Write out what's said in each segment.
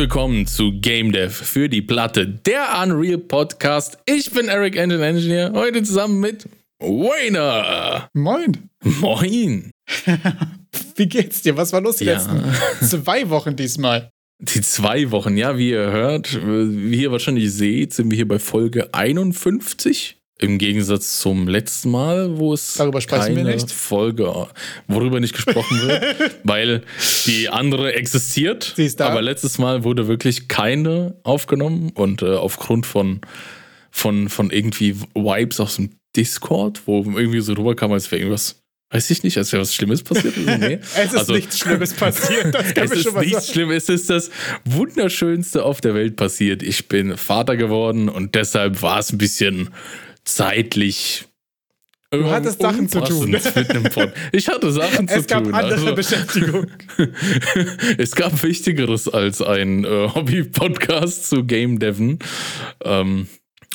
willkommen zu Game Dev für die Platte, der Unreal Podcast. Ich bin Eric Engine Engineer, heute zusammen mit Wayner. Moin. Moin. Wie geht's dir? Was war los die Ja. letzten zwei Wochen diesmal? Die zwei Wochen, ja, wie ihr hört, wie ihr wahrscheinlich seht, sind wir hier bei Folge 51. Im Gegensatz zum letzten Mal, wo es Darüber sprechen wir keine nicht. Folge, worüber nicht gesprochen wird, weil die andere existiert. Sie ist da. Aber letztes Mal wurde wirklich keine aufgenommen und äh, aufgrund von, von, von irgendwie Vibes aus dem Discord, wo irgendwie so rüberkam, als wäre irgendwas, weiß ich nicht, als wäre was Schlimmes passiert. Also, nee. Es ist Also- nichts Schlimmes passiert, das kann es ist schon mal nichts. Schlimmes, es ist das Wunderschönste auf der Welt passiert. Ich bin Vater geworden und deshalb war es ein bisschen zeitlich. Du hattest Sachen zu tun. Ich hatte Sachen zu Es gab tun. andere also- Beschäftigung. es gab Wichtigeres als ein äh, Hobby-Podcast zu Game Devon. Ähm,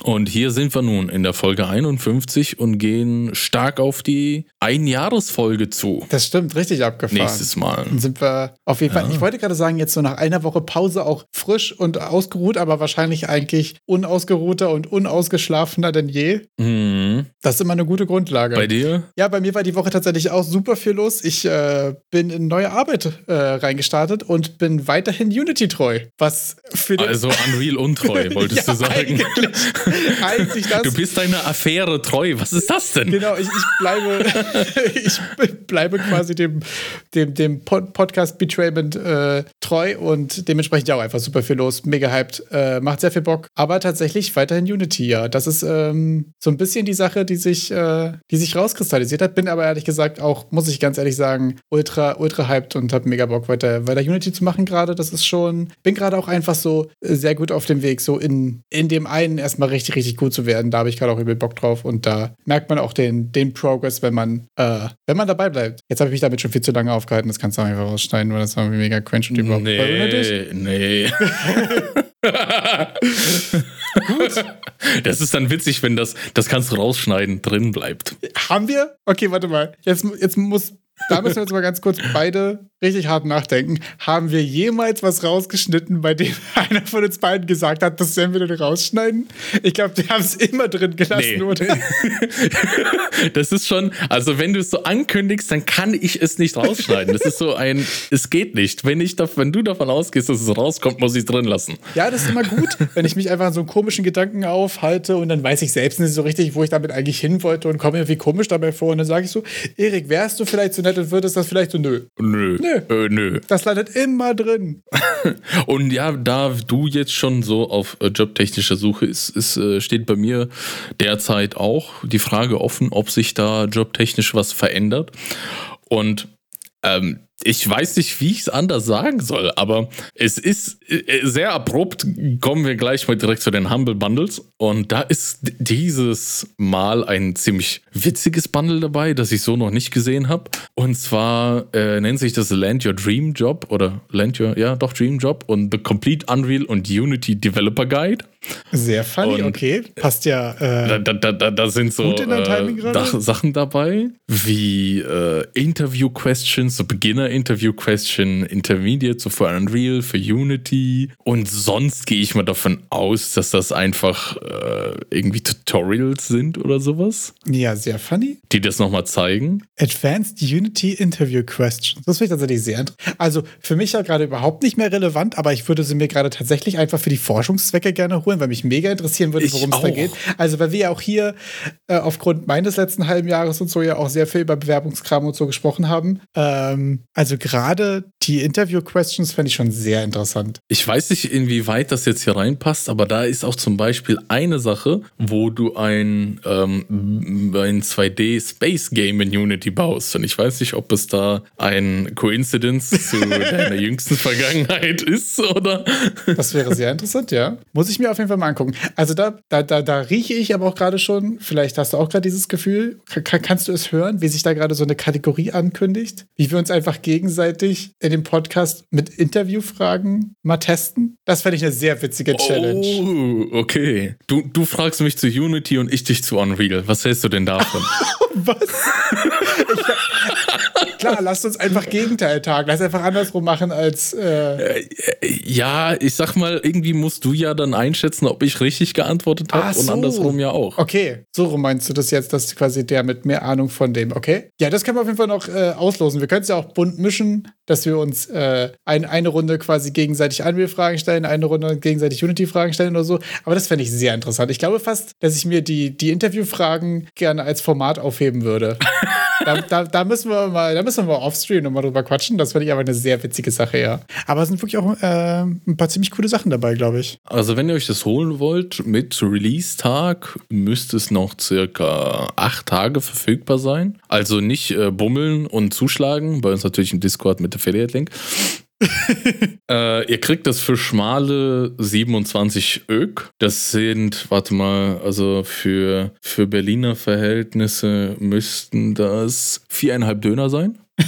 und hier sind wir nun in der Folge 51 und gehen stark auf die Einjahresfolge zu. Das stimmt, richtig abgefahren. Nächstes Mal. Dann sind wir auf jeden Fall, Ja. ich wollte gerade sagen, jetzt so nach einer Woche Pause auch frisch und ausgeruht, aber wahrscheinlich eigentlich unausgeruhter und unausgeschlafener denn je. Mhm. Das ist immer eine gute Grundlage. Bei dir? Ja, bei mir war die Woche tatsächlich auch super viel los. Ich äh, bin in neue Arbeit äh, reingestartet und bin weiterhin Unity treu. Was für den Also Unreal untreu, wolltest ja, du sagen. Eigentlich, eigentlich das. Du bist deiner Affäre treu. Was ist das denn? Genau, ich, ich bleibe, ich bleibe quasi dem, dem, dem Pod Podcast Betrayment äh, treu und dementsprechend ja auch einfach super viel los, mega hyped, äh, macht sehr viel Bock. Aber tatsächlich weiterhin Unity, ja. Das ist ähm, so ein bisschen die Sache, die sich, äh, die sich rauskristallisiert hat. Bin aber ehrlich gesagt auch, muss ich ganz ehrlich sagen, ultra, ultra hyped und habe mega Bock, weiter, weiter Unity zu machen gerade. Das ist schon, bin gerade auch einfach so sehr gut auf dem Weg, so in, in dem einen erstmal richtig, richtig gut zu werden. Da habe ich gerade auch übel Bock drauf und da merkt man auch den, den Progress, wenn man, äh, wenn man dabei bleibt. Jetzt habe ich mich damit schon viel zu lange aufgehalten, das kannst du auch einfach rausschneiden, weil das war mega cringe und überhaupt unnötig. Nee, nee. Gut. Das ist dann witzig, wenn das, das kannst du rausschneiden, drin bleibt. Haben wir? Okay, warte mal. Jetzt, jetzt muss, da müssen wir jetzt mal ganz kurz beide richtig hart nachdenken. Haben wir jemals was rausgeschnitten, bei dem einer von uns beiden gesagt hat, das werden wir dann rausschneiden? Ich glaube, wir haben es immer drin gelassen, Nee. oder? Das ist schon, also wenn du es so ankündigst, dann kann ich es nicht rausschneiden. Das ist so ein, es geht nicht. Wenn, ich wenn du davon ausgehst, dass es rauskommt, muss ich es drin lassen. Ja, das ist immer gut, wenn ich mich einfach an so einen komischen Gedanken aufhalte und dann weiß ich selbst nicht so richtig, wo ich damit eigentlich hin wollte und komme irgendwie komisch dabei vor. Und dann sage ich so, Erik, wärst du vielleicht so nett und würdest das vielleicht so, nö. Nö. Nö. Äh, nö. Das landet immer drin. Und ja, da du jetzt schon so auf äh, jobtechnischer Suche ist, ist, äh, steht bei mir derzeit auch die Frage offen, ob sich da jobtechnisch was verändert. Und ähm, ich weiß nicht, wie ich es anders sagen soll, aber es ist äh, sehr abrupt. Kommen wir gleich mal direkt zu den Humble Bundles. Und da ist dieses Mal ein ziemlich witziges Bundle dabei, das ich so noch nicht gesehen habe. Und zwar äh, nennt sich das Land Your Dream Job oder Land Your, ja, doch Dream Job und The Complete Unreal und Unity Developer Guide. Sehr funny, Und- okay. Passt ja. Äh, Da, da, da, da, sind so äh, Sachen dabei, wie äh, Interview-Questions, so Beginner-Interview-Question, Intermediate, so für Unreal, für Unity. Und sonst gehe ich mal davon aus, dass das einfach äh, irgendwie Tutorials sind oder sowas, ja, sehr funny. die das nochmal zeigen. Advanced Unity Interview Questions. Das finde ich tatsächlich sehr interessant. Also für mich ja gerade überhaupt nicht mehr relevant, aber ich würde sie mir gerade tatsächlich einfach für die Forschungszwecke gerne holen, weil mich mega interessieren würde, worum es da geht. Also weil wir ja auch hier äh, aufgrund meines letzten halben Jahres und so ja auch sehr viel über Bewerbungskram und so gesprochen haben. Ähm, also gerade die Interview Questions fände ich schon sehr interessant. Ich weiß nicht, inwieweit das jetzt hier reinpasst, aber da ist auch zum Beispiel eine Sache, wo du ein, ähm, ein 2D-Space-Game in Unity baust. Und ich weiß nicht, ob es da ein Coincidence zu deiner jüngsten Vergangenheit ist, oder? Das wäre sehr interessant, ja. Muss ich mir auf jeden Fall mal angucken. Also da, da, da, da rieche ich aber auch gerade schon, vielleicht hast du auch gerade dieses Gefühl, Ka- kannst du es hören, wie sich da gerade so eine Kategorie ankündigt? Wie wir uns einfach gegenseitig in dem Podcast mit Interviewfragen mal testen? Das fände ich eine sehr witzige Challenge. Oh, okay. Du, du fragst mich zu Unity und ich dich zu Unreal. Was hältst du denn davon? Was? Ich, klar, lasst uns einfach Gegenteil tagen. Lass einfach andersrum machen als. Äh äh, ja, ich sag mal, irgendwie musst du ja dann einschätzen, ob ich richtig geantwortet habe so. und andersrum ja auch. Okay, so rum meinst du das jetzt, dass quasi der mit mehr Ahnung von dem, okay? Ja, das können wir auf jeden Fall noch äh, auslosen. Wir können es ja auch bunt mischen, dass wir uns äh, ein, eine Runde quasi gegenseitig Unreal-Fragen stellen, eine Runde gegenseitig Unity-Fragen stellen oder so. Aber das fände ich sehr interessant. Ich glaube fast, dass ich mir die, die Interview-Fragen gerne als Format aufheben würde. da, da, da, müssen wir mal, da müssen wir mal offstream nochmal drüber quatschen. Das finde ich aber eine sehr witzige Sache, ja. Aber es sind wirklich auch äh, ein paar ziemlich coole Sachen dabei, glaube ich. Also, wenn ihr euch das holen wollt, mit Release-Tag müsste es noch circa acht Tage verfügbar sein. Also nicht äh, bummeln und zuschlagen. Bei uns natürlich im Discord mit Affiliate-Link. äh, ihr kriegt das für schmale 27 Ök. Das sind, warte mal, also für, für Berliner Verhältnisse müssten das viereinhalb Döner sein.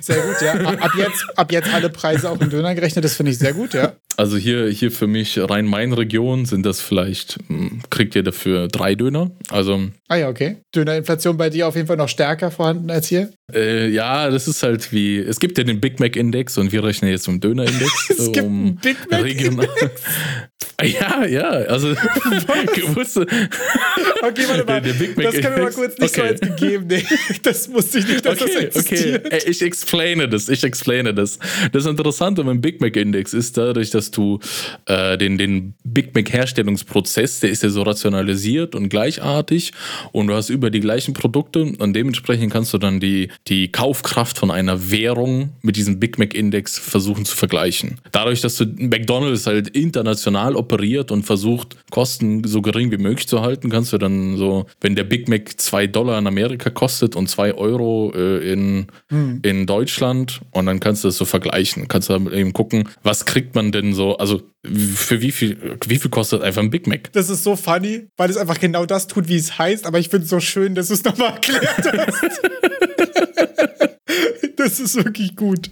Sehr gut, ja. Ab jetzt, ab jetzt alle Preise auch in Döner gerechnet, das finde ich sehr gut, ja. Also hier, hier für mich Rhein-Main-Region sind das vielleicht, hm, kriegt ihr dafür drei Döner. Also. Ah ja, okay. Dönerinflation bei dir auf jeden Fall noch stärker vorhanden als hier? Äh, ja, das ist halt wie, es gibt ja den Big Mac-Index und wir rechnen jetzt um Döner-Index. es um gibt einen Big Mac-Index? Ja, ja, also wusste. Okay, warte mal. Der, der Big Mac das kann mir mal kurz nicht okay. so als gegeben. Nee, das wusste ich nicht, dass okay, das existiert. Okay, ich explaine das, ich explaine das. Das Interessante beim Big Mac Index ist dadurch, dass du äh, den, den Big Mac Herstellungsprozess, der ist ja so rationalisiert und gleichartig und du hast über die gleichen Produkte und dementsprechend kannst du dann die, die Kaufkraft von einer Währung mit diesem Big Mac Index versuchen zu vergleichen. Dadurch, dass du McDonald's halt international operiert und versucht, Kosten so gering wie möglich zu halten, kannst du dann so, wenn der Big Mac 2 Dollar in Amerika kostet und 2 Euro äh, in, hm. in Deutschland und dann kannst du das so vergleichen. Kannst du eben gucken, was kriegt man denn so, also für wie viel, wie viel kostet einfach ein Big Mac? Das ist so funny, weil es einfach genau das tut, wie es heißt, aber ich finde es so schön, dass du es nochmal erklärt hast. das ist wirklich gut.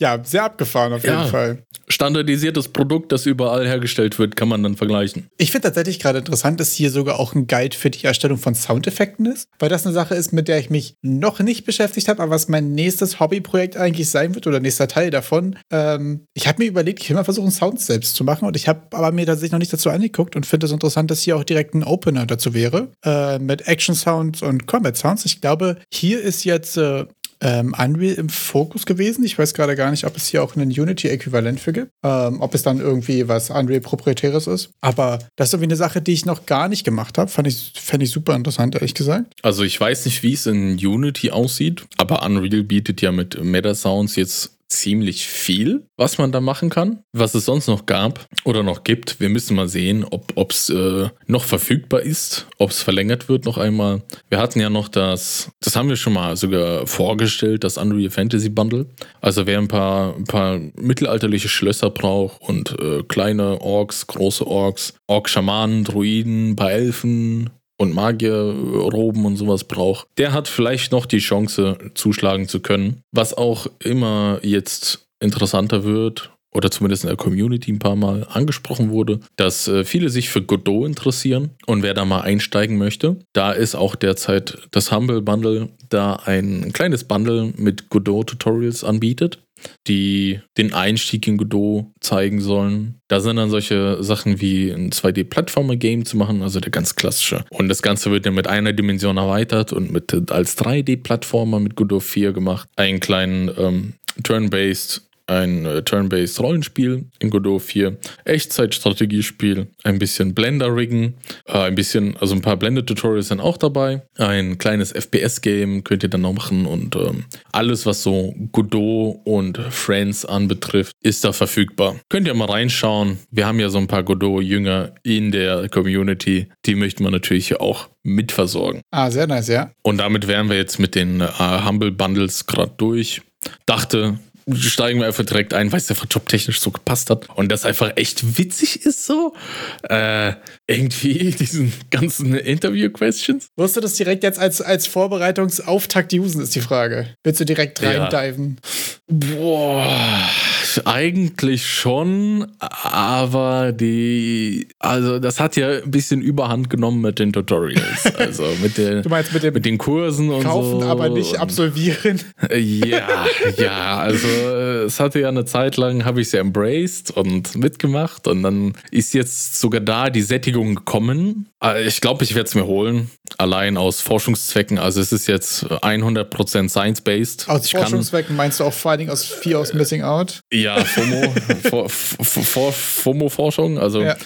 Ja, sehr abgefahren auf jeden ja. Fall standardisiertes Produkt, das überall hergestellt wird, kann man dann vergleichen. Ich finde tatsächlich gerade interessant, dass hier sogar auch ein Guide für die Erstellung von Soundeffekten ist, weil das eine Sache ist, mit der ich mich noch nicht beschäftigt habe, aber was mein nächstes Hobbyprojekt eigentlich sein wird oder nächster Teil davon. Ähm, ich habe mir überlegt, ich will mal versuchen, Sounds selbst zu machen und ich habe aber mir tatsächlich noch nicht dazu angeguckt und finde es interessant, dass hier auch direkt ein Opener dazu wäre äh, mit Action Sounds und Combat Sounds. Ich glaube, hier ist jetzt äh, ähm, Unreal im Fokus gewesen. Ich weiß gerade gar nicht, ob es hier auch einen Unity-Äquivalent für gibt. Ähm, ob es dann irgendwie was Unreal proprietäres ist. Aber das ist irgendwie eine Sache, die ich noch gar nicht gemacht habe. Fand ich, fand ich super interessant, ehrlich gesagt. Also ich weiß nicht, wie es in Unity aussieht, aber Unreal bietet ja mit Meta Sounds jetzt ziemlich viel, was man da machen kann. Was es sonst noch gab oder noch gibt, wir müssen mal sehen, ob es äh, noch verfügbar ist, ob es verlängert wird noch einmal. Wir hatten ja noch das, das haben wir schon mal sogar vorgestellt, das Unreal Fantasy Bundle. Also wer ein paar, ein paar mittelalterliche Schlösser braucht und äh, kleine Orks, große Orks, Ork-Schamanen, Druiden, ein paar Elfen, und Magierroben und sowas braucht, der hat vielleicht noch die Chance, zuschlagen zu können. Was auch immer jetzt interessanter wird, oder zumindest in der Community ein paar Mal angesprochen wurde, dass äh, viele sich für Godot interessieren und wer da mal einsteigen möchte, da ist auch derzeit das Humble Bundle da ein kleines Bundle mit Godot-Tutorials anbietet die den Einstieg in Godot zeigen sollen. Da sind dann solche Sachen wie ein 2D-Plattformer-Game zu machen, also der ganz klassische. Und das Ganze wird dann mit einer Dimension erweitert und mit als 3D-Plattformer mit Godot 4 gemacht. Einen kleinen ähm, Turn-Based ein äh, Turn-Based Rollenspiel in Godot 4, Echtzeit-Strategiespiel, ein bisschen Blender-Riggen, äh, ein bisschen, also ein paar Blender-Tutorials sind auch dabei, ein kleines FPS-Game könnt ihr dann noch machen und ähm, alles, was so Godot und Friends anbetrifft, ist da verfügbar. Könnt ihr mal reinschauen. Wir haben ja so ein paar Godot-Jünger in der Community, die möchten wir natürlich auch mitversorgen. Ah, sehr nice, ja. Und damit wären wir jetzt mit den äh, Humble Bundles gerade durch. Dachte, steigen wir einfach direkt ein, weil es einfach jobtechnisch so gepasst hat und das einfach echt witzig ist so. Äh, irgendwie diesen ganzen Interview-Questions. Wirst du das direkt jetzt als, als Vorbereitungsauftakt usen, ist die Frage. Willst du direkt reindiven? Ja. Boah, eigentlich schon, aber die, also das hat ja ein bisschen Überhand genommen mit den Tutorials. Also mit, der, du meinst mit, dem mit den Kursen und kaufen, so. aber nicht absolvieren. Ja, ja, also es hatte ja eine Zeit lang, habe ich sie embraced und mitgemacht und dann ist jetzt sogar da die Sättigung gekommen. Äh, ich glaube, ich werde es mir holen, allein aus Forschungszwecken. Also es ist jetzt 100% science-based. Aus Forschungszwecken meinst du auch Dingen aus Fear of Missing Out? Ja, FOMO, FOMO-Forschung. Also ja.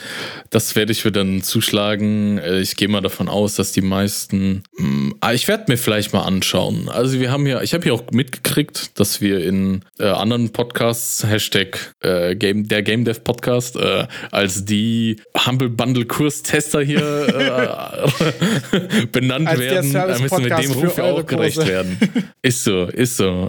das werde ich mir dann zuschlagen. Äh, ich gehe mal davon aus, dass die meisten. Mh, hm, ich werde mir vielleicht mal anschauen. Also wir haben ja, ich habe hier auch mitgekriegt, dass wir in äh, anderen Podcasts, Hashtag äh, Game, der Game Dev Podcast, äh, als die Humble Bundle Kurstester hier äh, benannt als werden, da müssen wir dem Ruf ja auch gerecht werden. Ist so, ist so.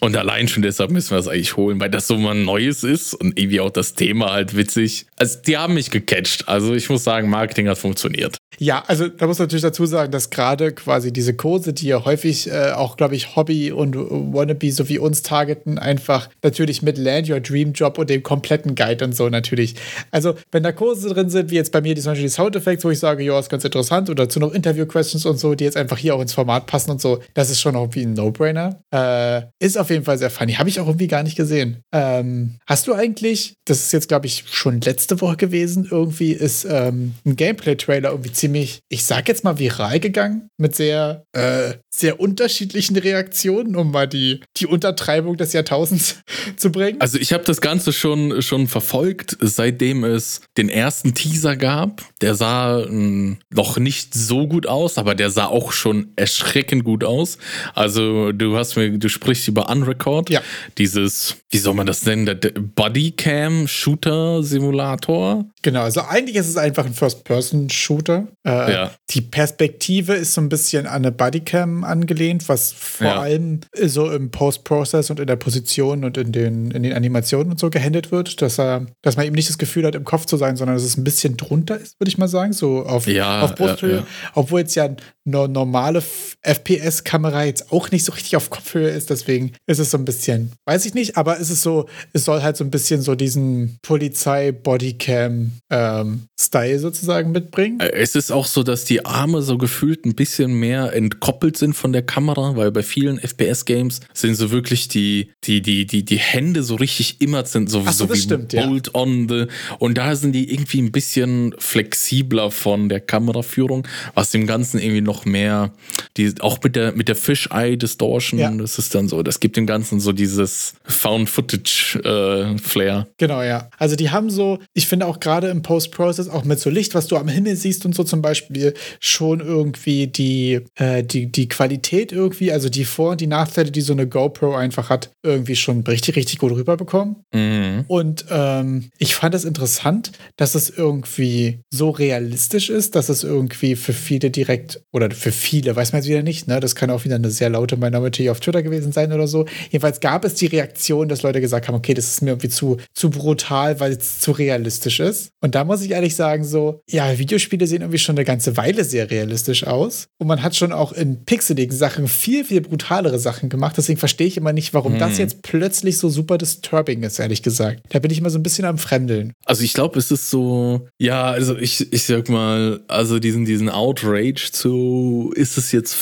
Und allein schon deshalb müssen wir es eigentlich holen, weil das so mal Neues ist und irgendwie auch das Thema halt witzig. Also die haben mich gecatcht. Also ich muss sagen, Marketing hat funktioniert. Ja, also da muss man natürlich dazu sagen, dass gerade quasi diese Kurse, die ja häufig äh, auch, glaube ich, Hobby und Wannabe so wie uns targeten, einfach natürlich mit Land Your Dream Job und dem kompletten Guide und so natürlich. Also wenn da Kurse drin sind, wie jetzt bei mir die, zum Beispiel die Sound Effects, wo ich sage, ja, ist ganz interessant, oder zu noch Interview-Questions und so, die jetzt einfach hier auch ins Format passen und so, das ist schon irgendwie ein No-Brainer. Äh, ist auf jeden Fall sehr funny. Habe ich auch irgendwie gar nicht gesehen. Ähm, hast du eigentlich, das ist jetzt, glaube ich, schon letzte Woche gewesen, irgendwie ist ähm, ein Gameplay-Trailer irgendwie ziemlich, ich sag jetzt mal, viral gegangen mit sehr, äh, sehr unterschiedlichen Reaktionen, um mal die, die Untertreibung des Jahrtausends zu bringen. Also ich habe das Ganze schon, schon verfolgt, seitdem es den ersten Teaser gab. Der sah mh, hm, noch nicht so gut aus, aber der sah auch schon erschreckend gut aus. Also du hast mir, du sprichst über Unrecord. Ja. Dieses, wie soll man das nennen? Der Bodycam-Shooter-Simulator. Genau, also eigentlich ist es einfach ein First-Person-Shooter. Äh, ja. Die Perspektive ist so ein bisschen an eine Bodycam angelehnt, was vor ja. allem so im Post-Process und in der Position und in den, in den Animationen und so gehandelt wird, dass, er, dass man eben nicht das Gefühl hat, im Kopf zu sein, sondern dass es ein bisschen drunter ist, würde ich mal sagen, so auf, ja, auf Brusthöhe. Ja, Obwohl jetzt ja eine normale FPS-Kamera jetzt auch nicht so richtig auf Kopfhöhe ist, deswegen ist es so ein bisschen, weiß ich nicht, aber es ist so, es soll halt so ein bisschen so diesen Polizei-Bodycam-Style ähm, sozusagen mitbringen. Es ist auch so, dass die Arme so gefühlt ein bisschen mehr entkoppelt sind von der Kamera, weil bei vielen FPS-Games sind so wirklich die, die, die, die, die Hände so richtig immer sind, so, so, so wie stimmt, Bolt ja. on the. Und da sind die irgendwie ein bisschen flexibler von der Kameraführung, was dem Ganzen irgendwie noch mehr, die, auch mit der, mit der Fish-Eye-Distortion, ja. das ist dann so, das gibt dem Ganzen so dieses Found-Footage-Flair. Äh, genau, ja. Also die haben so, ich finde auch gerade im Post-Process, auch mit so Licht, was du am Himmel siehst und so zum Beispiel, schon irgendwie die, äh, die, die Qualität irgendwie, also die Vor- und die Nachteile, die so eine GoPro einfach hat, irgendwie schon richtig, richtig gut rüberbekommen. Mhm. Und ähm, ich fand es interessant, dass es irgendwie so realistisch ist, dass es irgendwie für viele direkt, oder für viele, weiß man jetzt wieder nicht, ne? Das kann auch wieder eine sehr laute Minority auf Twitter gewesen sein oder so. Jedenfalls gab es die Reaktion, dass Leute gesagt haben, okay, das ist mir irgendwie zu, zu brutal, weil es zu realistisch ist. Und da muss ich ehrlich sagen, so, ja, Videospiele sehen irgendwie schon eine ganze Weile sehr realistisch aus. Und man hat schon auch in pixeligen Sachen viel, viel brutalere Sachen gemacht. Deswegen verstehe ich immer nicht, warum hm. das jetzt plötzlich so super disturbing ist, ehrlich gesagt. Da bin ich immer so ein bisschen am Fremdeln. Also ich glaube, es ist so, ja, also ich, ich sag mal, also diesen, diesen Outrage zu, ist es jetzt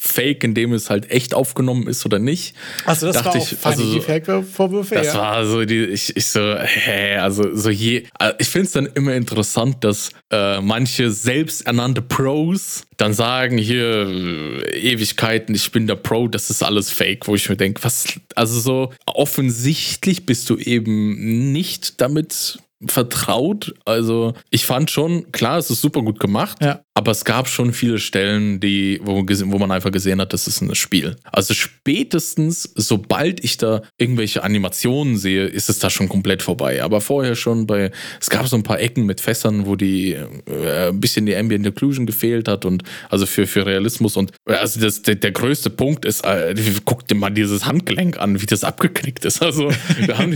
fake, indem es halt echt aufgenommen ist oder nicht. Also das dachte war ich, also die Fake-Vorwürfe, Das ja. war so die, ich, ich so, hä, also so je, äh, ich finde es dann immer interessant, dass äh, manche selbsternannte Pros dann sagen hier äh, Ewigkeiten, ich bin der Pro, das ist alles Fake, wo ich mir denke, was, also so offensichtlich bist du eben nicht damit vertraut. Also ich fand schon, klar, es ist super gut gemacht, Ja. Aber es gab schon viele Stellen, die, wo, wo man einfach gesehen hat, das ist ein Spiel. Also spätestens, sobald ich da irgendwelche Animationen sehe, ist es da schon komplett vorbei. Aber vorher schon bei, es gab so ein paar Ecken mit Fässern, wo die äh, ein bisschen die Ambient Occlusion gefehlt hat und also für, für Realismus und also das, der, der größte Punkt ist, äh, guck dir mal dieses Handgelenk an, wie das abgeknickt ist. Also wir haben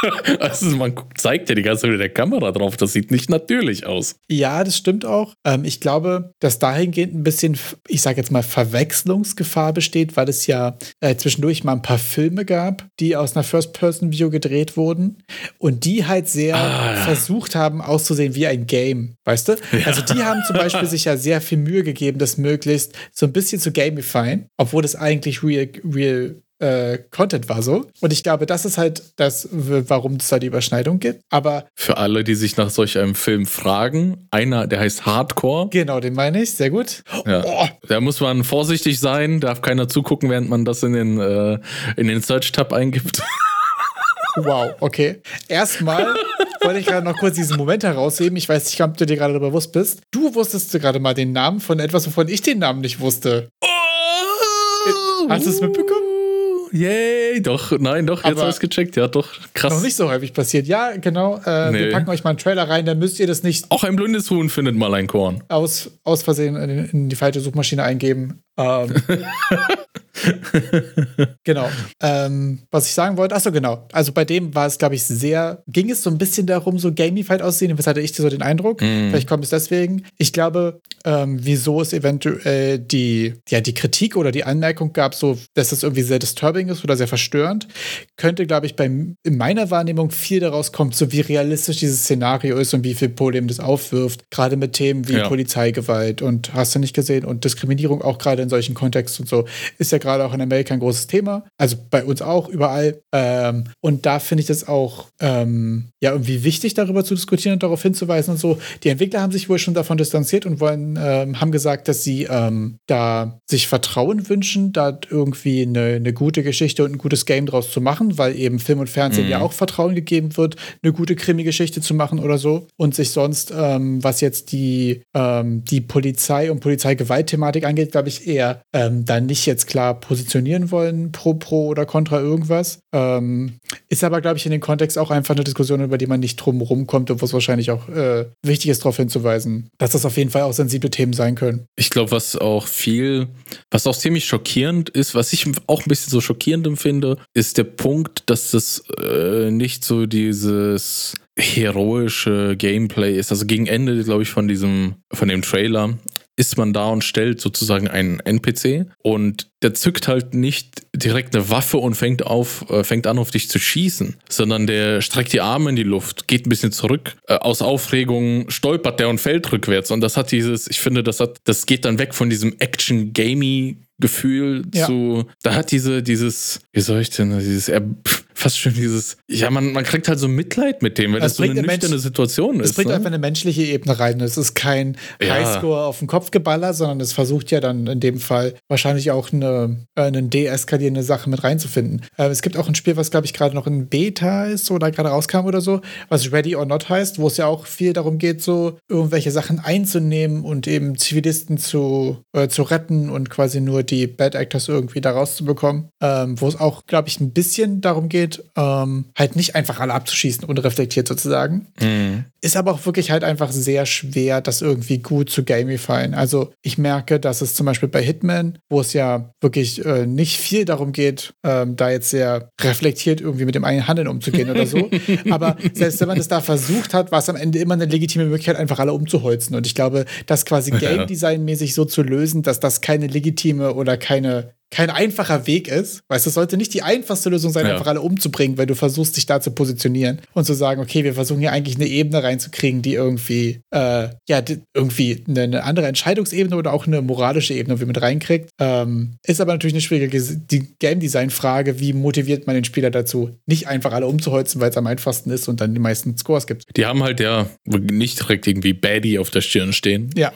also man zeigt ja die ganze Zeit mit der Kamera drauf, das sieht nicht natürlich aus. Ja, das stimmt auch. Ähm, ich glaube, dass dahingehend ein bisschen, ich sage jetzt mal, Verwechslungsgefahr besteht, weil es ja äh, zwischendurch mal ein paar Filme gab, die aus einer First-Person-View gedreht wurden und die halt sehr Ah, ja. versucht haben, auszusehen wie ein Game, weißt du? Also die haben zum Beispiel sich ja sehr viel Mühe gegeben, das möglichst so ein bisschen zu gamifyen, obwohl das eigentlich real, real äh, Content war so. Und ich glaube, das ist halt das, warum es da die Überschneidung gibt. Aber Für alle, die sich nach solch einem Film fragen, einer, der heißt Hardcore. genau, den meine ich. Sehr gut. Ja. Oh, Da muss man vorsichtig sein, darf keiner zugucken, während man das in den, äh, in den Search-Tab eingibt. Wow, okay. Erstmal wollte ich gerade noch kurz diesen Moment herausheben. Ich weiß nicht, ob du dir gerade darüber bewusst bist. Du wusstest gerade mal den Namen von etwas, wovon ich den Namen nicht wusste. Hast du es mitbekommen? Yay, doch, nein, doch, jetzt habe ich gecheckt, ja, doch, krass. Noch nicht so häufig passiert. Ja, genau. Äh, Nee. Wir packen euch mal einen Trailer rein, dann müsst ihr das nicht Auch ein blindes Huhn findet mal ein Korn. aus, aus Versehen in, in die falsche Suchmaschine eingeben. Ähm, genau. Ähm, was ich sagen wollte, achso, genau. Also bei dem war es, glaube ich, sehr, ging es so ein bisschen darum, so gamified aussehen. Was hatte ich so den Eindruck? Vielleicht kommt es deswegen. Ich glaube, ähm, wieso es eventuell die, ja, die Kritik oder die Anmerkung gab, so, dass das irgendwie sehr disturbing ist oder sehr verstörend, könnte, glaube ich, bei, in meiner Wahrnehmung viel daraus kommt, so wie realistisch dieses Szenario ist und wie viel Problem das aufwirft. Gerade mit Themen wie Ja. Polizeigewalt und hast du nicht gesehen und Diskriminierung auch gerade in solchen Kontexten und so ist ja gerade auch in Amerika ein großes Thema. Also bei uns auch überall. Ähm, und da finde ich das auch ähm, ja irgendwie wichtig, darüber zu diskutieren und darauf hinzuweisen und so. Die Entwickler haben sich wohl schon davon distanziert und wollen, ähm, haben gesagt, dass sie ähm, da sich Vertrauen wünschen, da irgendwie eine, eine gute Geschichte und ein gutes Game draus zu machen, weil eben Film und Fernsehen ja auch Vertrauen gegeben wird, eine gute Krimi-Geschichte zu machen oder so. Und sich sonst, ähm, was jetzt die, ähm, die Polizei und Polizeigewaltthematik angeht, glaube ich, eher ähm, da nicht jetzt klar positionieren wollen, pro, pro oder contra irgendwas. Ähm, ist aber, glaube ich, in dem Kontext auch einfach eine Diskussion, über die man nicht drum rumkommt und wo es wahrscheinlich auch äh, wichtig ist, darauf hinzuweisen, dass das auf jeden Fall auch sensible Themen sein können. Ich glaube, was auch viel, was auch ziemlich schockierend ist, was ich auch ein bisschen so schockierend empfinde, ist der Punkt, dass das äh, nicht so dieses heroische Gameplay ist. Also gegen Ende, glaube ich, von diesem, von dem Trailer ist man da und stellt sozusagen einen NPC und der zückt halt nicht direkt eine Waffe und fängt auf, äh, fängt an auf dich zu schießen, sondern der streckt die Arme in die Luft, geht ein bisschen zurück, äh, aus Aufregung stolpert der und fällt rückwärts und das hat dieses, ich finde, das hat, das geht dann weg von diesem Action-Gamey Gefühl Ja. zu, da hat diese, dieses, wie soll ich denn, dieses, er, fast schon dieses, ja, man, man kriegt halt so Mitleid mit dem, wenn Es das so eine der nüchterne Mensch- Situation Es ist. bringt ne? einfach eine menschliche Ebene rein. Es ist kein Ja. Highscore auf den Kopf geballert, sondern es versucht ja dann in dem Fall wahrscheinlich auch eine, äh, eine deeskalierende Sache mit reinzufinden. Äh, es gibt auch ein Spiel, was glaube ich gerade noch in Beta ist oder gerade rauskam oder so, was Ready or Not heißt, wo es ja auch viel darum geht, so irgendwelche Sachen einzunehmen und eben Zivilisten zu, äh, zu retten und quasi nur die Bad Actors irgendwie da rauszubekommen. Ähm, wo es auch, glaube ich, ein bisschen darum geht, ähm, halt nicht einfach alle abzuschießen, unreflektiert sozusagen. Mhm. Ist aber auch wirklich halt einfach sehr schwer, das irgendwie gut zu gamifyen. Also ich merke, dass es zum Beispiel bei Hitman, wo es ja wirklich äh, nicht viel darum geht, ähm, da jetzt sehr reflektiert irgendwie mit dem eigenen Handeln umzugehen oder so. aber selbst wenn man es da versucht hat, war es am Ende immer eine legitime Möglichkeit, einfach alle umzuholzen. Und ich glaube, das quasi Game Design-mäßig so zu lösen, dass das keine legitime oder keine kein einfacher Weg ist. Weißt du, es sollte nicht die einfachste Lösung sein, Ja. einfach alle umzubringen, wenn du versuchst, dich da zu positionieren und zu sagen, okay, wir versuchen hier eigentlich eine Ebene reinzukriegen, die irgendwie, äh, ja, irgendwie eine, eine andere Entscheidungsebene oder auch eine moralische Ebene irgendwie mit reinkriegt. Ähm, ist aber natürlich eine schwierige die Game Design-Frage, wie motiviert man den Spieler dazu, nicht einfach alle umzuholzen, weil es am einfachsten ist und dann die meisten Scores gibt. Die haben halt ja nicht direkt irgendwie Baddie auf der Stirn stehen. Ja.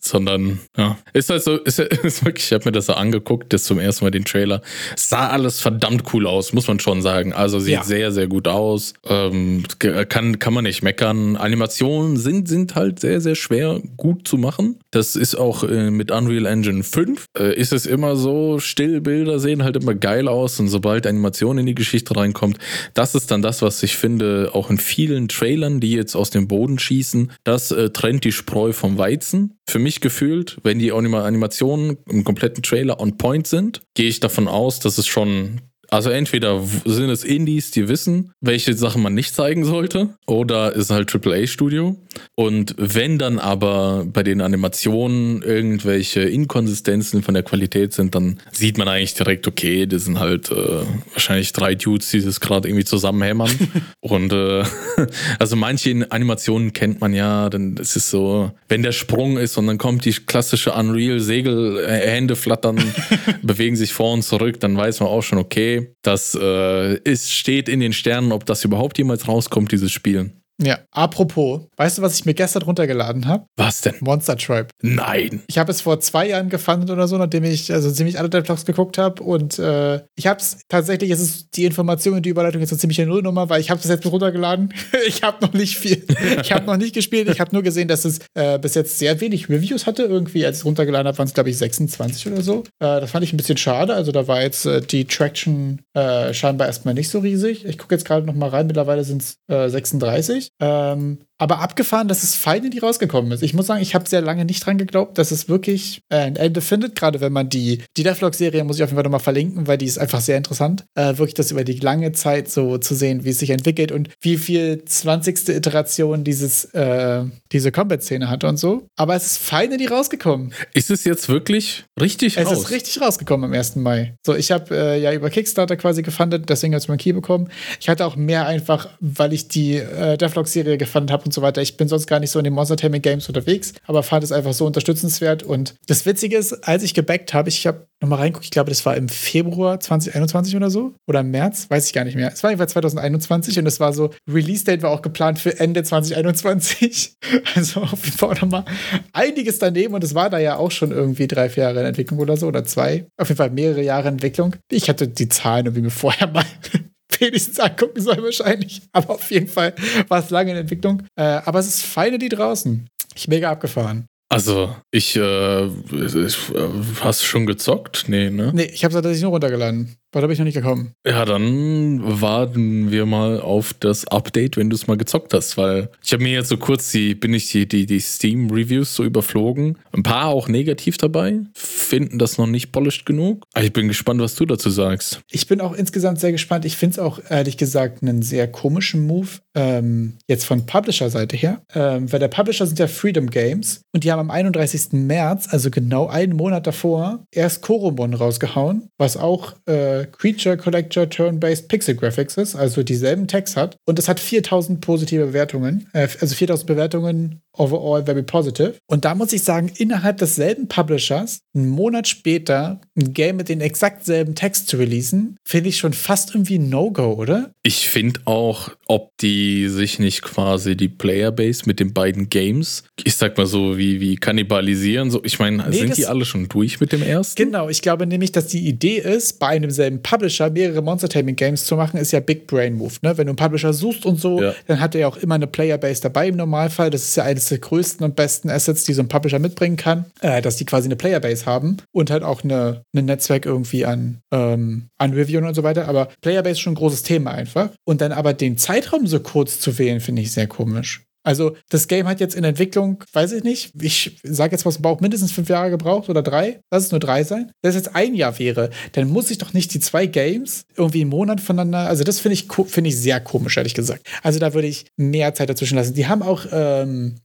sondern, ja. Ist halt so, ist, ist wirklich, ich habe mir das so angeguckt, das zum ersten Mal den Trailer. Es sah alles verdammt cool aus, muss man schon sagen. Also sieht ja. sehr, sehr gut aus. Ähm, kann, kann man nicht meckern. Animationen sind, sind halt sehr, sehr schwer gut zu machen. Das ist auch äh, mit Unreal Engine 5. Äh, ist es immer so, Stillbilder sehen halt immer geil aus und sobald Animation in die Geschichte reinkommt, das ist dann das, was ich finde, auch in vielen Trailern, die jetzt aus dem Boden schießen, das äh, trennt die Spreu vom Weizen. Für mich gefühlt, wenn die Animationen im kompletten Trailer on point sind, gehe ich davon aus, dass es schon also entweder sind es Indies, die wissen, welche Sachen man nicht zeigen sollte, oder ist halt AAA-Studio. Und wenn dann aber bei den Animationen irgendwelche Inkonsistenzen von der Qualität sind, dann sieht man eigentlich direkt, okay, das sind halt äh, wahrscheinlich drei Dudes, die das gerade irgendwie zusammenhämmern. und äh, also manche Animationen kennt man ja, dann ist es so, wenn der Sprung ist und dann kommt die klassische Unreal-Segel, Hände flattern, bewegen sich vor und zurück, dann weiß man auch schon, okay, das äh, ist, steht in den Sternen, ob das überhaupt jemals rauskommt, dieses Spiel. Ja, apropos, weißt du, was ich mir gestern runtergeladen habe? Was denn? Monster Tribe. Nein. Ich habe es vor zwei Jahren gefunden oder so, nachdem ich also ziemlich alle Vlogs geguckt habe. Und äh, ich habe es tatsächlich, es ist die Information und die Überleitung jetzt eine ziemliche Nullnummer, weil ich habe es jetzt runtergeladen. ich habe noch nicht viel, ich habe noch nicht gespielt. Ich habe nur gesehen, dass es äh, bis jetzt sehr wenig Reviews hatte. Irgendwie, als ich es runtergeladen habe, waren es, glaube ich, 26 oder so. Äh, das fand ich ein bisschen schade. Also da war jetzt äh, die Traction äh, scheinbar erstmal nicht so riesig. Ich gucke jetzt gerade noch mal rein. Mittlerweile sind es 36. Ähm, aber abgefahren, dass es Finally rausgekommen ist. Ich muss sagen, ich habe sehr lange nicht dran geglaubt, dass es wirklich äh, ein Ende findet. Gerade wenn man die, die Deathlock-Serie, muss ich auf jeden Fall nochmal verlinken, weil die ist einfach sehr interessant. Äh, wirklich das über die lange Zeit so zu sehen, wie es sich entwickelt und wie viel 20. Iteration dieses, äh, diese Combat-Szene hat und so. Aber es ist Finally rausgekommen. Ist es jetzt wirklich richtig es raus? Es ist richtig rausgekommen am 1. Mai. So, ich habe äh, ja über Kickstarter quasi gefundet, deswegen habe ich mein Key bekommen. Ich hatte auch mehr einfach, weil ich die äh, Deathlock-Serie gefunden habe und so weiter. Ich bin sonst gar nicht so in den Monster Taming Games unterwegs, aber fand es einfach so unterstützenswert. Und das Witzige ist, als ich gebackt habe, ich habe nochmal reinguckt, ich glaube, das war im Februar 2021 oder so oder im März, weiß ich gar nicht mehr. Es war jedenfalls 2021 und es war so, Release-Date war auch geplant für Ende 2021. Also auf jeden Fall nochmal einiges daneben und es war da ja auch schon irgendwie drei, vier Jahre in Entwicklung oder so oder zwei. Auf jeden Fall mehrere Jahre Entwicklung. Ich hatte die Zahlen irgendwie mir vorher mal wenigstens angucken soll wahrscheinlich. Aber auf jeden Fall war es lange in Entwicklung. Äh, aber es ist feine die draußen. Ich mega abgefahren. Also, ich, äh, hast du schon gezockt? Nee, ne? Nee, ich habe es tatsächlich nur runtergeladen. Aber da bin ich noch nicht gekommen. Ja, dann warten wir mal auf das Update, wenn du es mal gezockt hast, weil ich habe mir jetzt so kurz die, bin ich die, die, die Steam-Reviews so überflogen. Ein paar auch negativ dabei, finden das noch nicht polished genug. Aber ich bin gespannt, was du dazu sagst. Ich bin auch insgesamt sehr gespannt. Ich finde es auch ehrlich gesagt einen sehr komischen Move, ähm, jetzt von Publisher-Seite her. Ähm, weil der Publisher sind ja Freedom Games und die haben am 31. März, also genau einen Monat davor, erst Koromon rausgehauen, was auch äh, Creature Collector Turn-Based Pixel Graphics ist, also dieselben Tags hat. Und es hat 4000 positive Bewertungen, äh, also 4000 Bewertungen overall very positive. Und da muss ich sagen, innerhalb desselben Publishers, einen Monat später, ein Game mit den exakt selben Text zu releasen, finde ich schon fast irgendwie No-Go, oder? Ich finde auch, ob die sich nicht quasi die Playerbase mit den beiden Games, ich sag mal so, wie, wie kannibalisieren. So, ich meine, nee, sind die alle schon durch mit dem ersten? Genau, ich glaube nämlich, dass die Idee ist, bei einem selben Publisher mehrere Monster Taming Games zu machen, ist ja Big Brain Move. Ne? Wenn du einen Publisher suchst und so, ja. dann hat er ja auch immer eine Playerbase dabei im Normalfall. Das ist ja eines der größten und besten Assets, die so ein Publisher mitbringen kann, äh, dass die quasi eine Playerbase haben und halt auch eine, ein Netzwerk irgendwie an, ähm, an Reviewen und so weiter. Aber Playerbase ist schon ein großes Thema einfach. Und dann aber den Zeitraum so kurz zu wählen, finde ich sehr komisch. Also das Game hat jetzt in Entwicklung, weiß ich nicht, ich sage jetzt was im Bauch, mindestens fünf Jahre gebraucht oder drei. Lass es nur drei sein. Wenn es jetzt ein Jahr wäre, dann muss ich doch nicht die zwei Games irgendwie einen Monat voneinander. Also das finde ich, find ich sehr komisch, ehrlich gesagt. Also da würde ich mehr Zeit dazwischen lassen. Die haben auch ähm,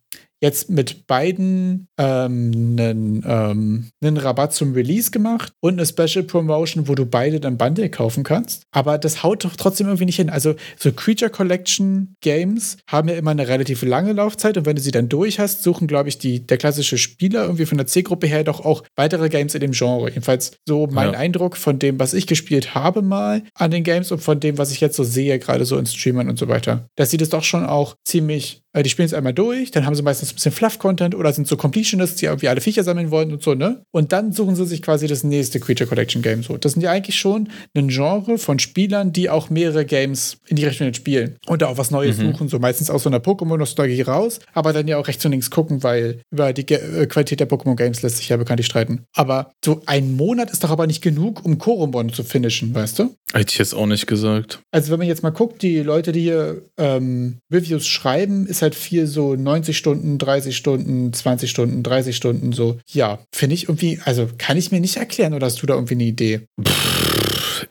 jetzt mit beiden ähm, einen, ähm, einen Rabatt zum Release gemacht und eine Special Promotion, wo du beide dann Bundle kaufen kannst. Aber das haut doch trotzdem irgendwie nicht hin. Also so Creature Collection Games haben ja immer eine relativ lange Laufzeit und wenn du sie dann durch hast, suchen, glaube ich, die, der klassische Spieler irgendwie von der C-Gruppe her doch auch weitere Games in dem Genre. Jedenfalls so mein ja. Eindruck von dem, was ich gespielt habe mal an den Games und von dem, was ich jetzt so sehe, gerade so in Streamern und so weiter. Das sieht es doch schon auch ziemlich Äh, die spielen es einmal durch, dann haben sie meistens ein bisschen Fluff-Content oder sind so Completionists, die irgendwie alle Viecher sammeln wollen und so, ne? Und dann suchen sie sich quasi das nächste Creature Collection Game so. Das sind ja eigentlich schon ein Genre von Spielern, die auch mehrere Games in die Richtung spielen und da auch was Neues mhm. suchen, so meistens aus so einer Pokémon-Nostalgie raus, aber dann ja auch rechts und links gucken, weil über die Ge äh, Qualität der Pokémon-Games lässt sich ja bekanntlich streiten. Aber so ein Monat ist doch aber nicht genug, um Koromon zu finishen, weißt du? Hätte ich jetzt auch nicht gesagt. Also wenn man jetzt mal guckt, die Leute, die hier ähm, Reviews schreiben, ist halt viel so 90 Stunden, 30 Stunden, 20 Stunden, 30 Stunden so. Ja, finde ich irgendwie, also kann ich mir nicht erklären oder hast du da irgendwie eine Idee?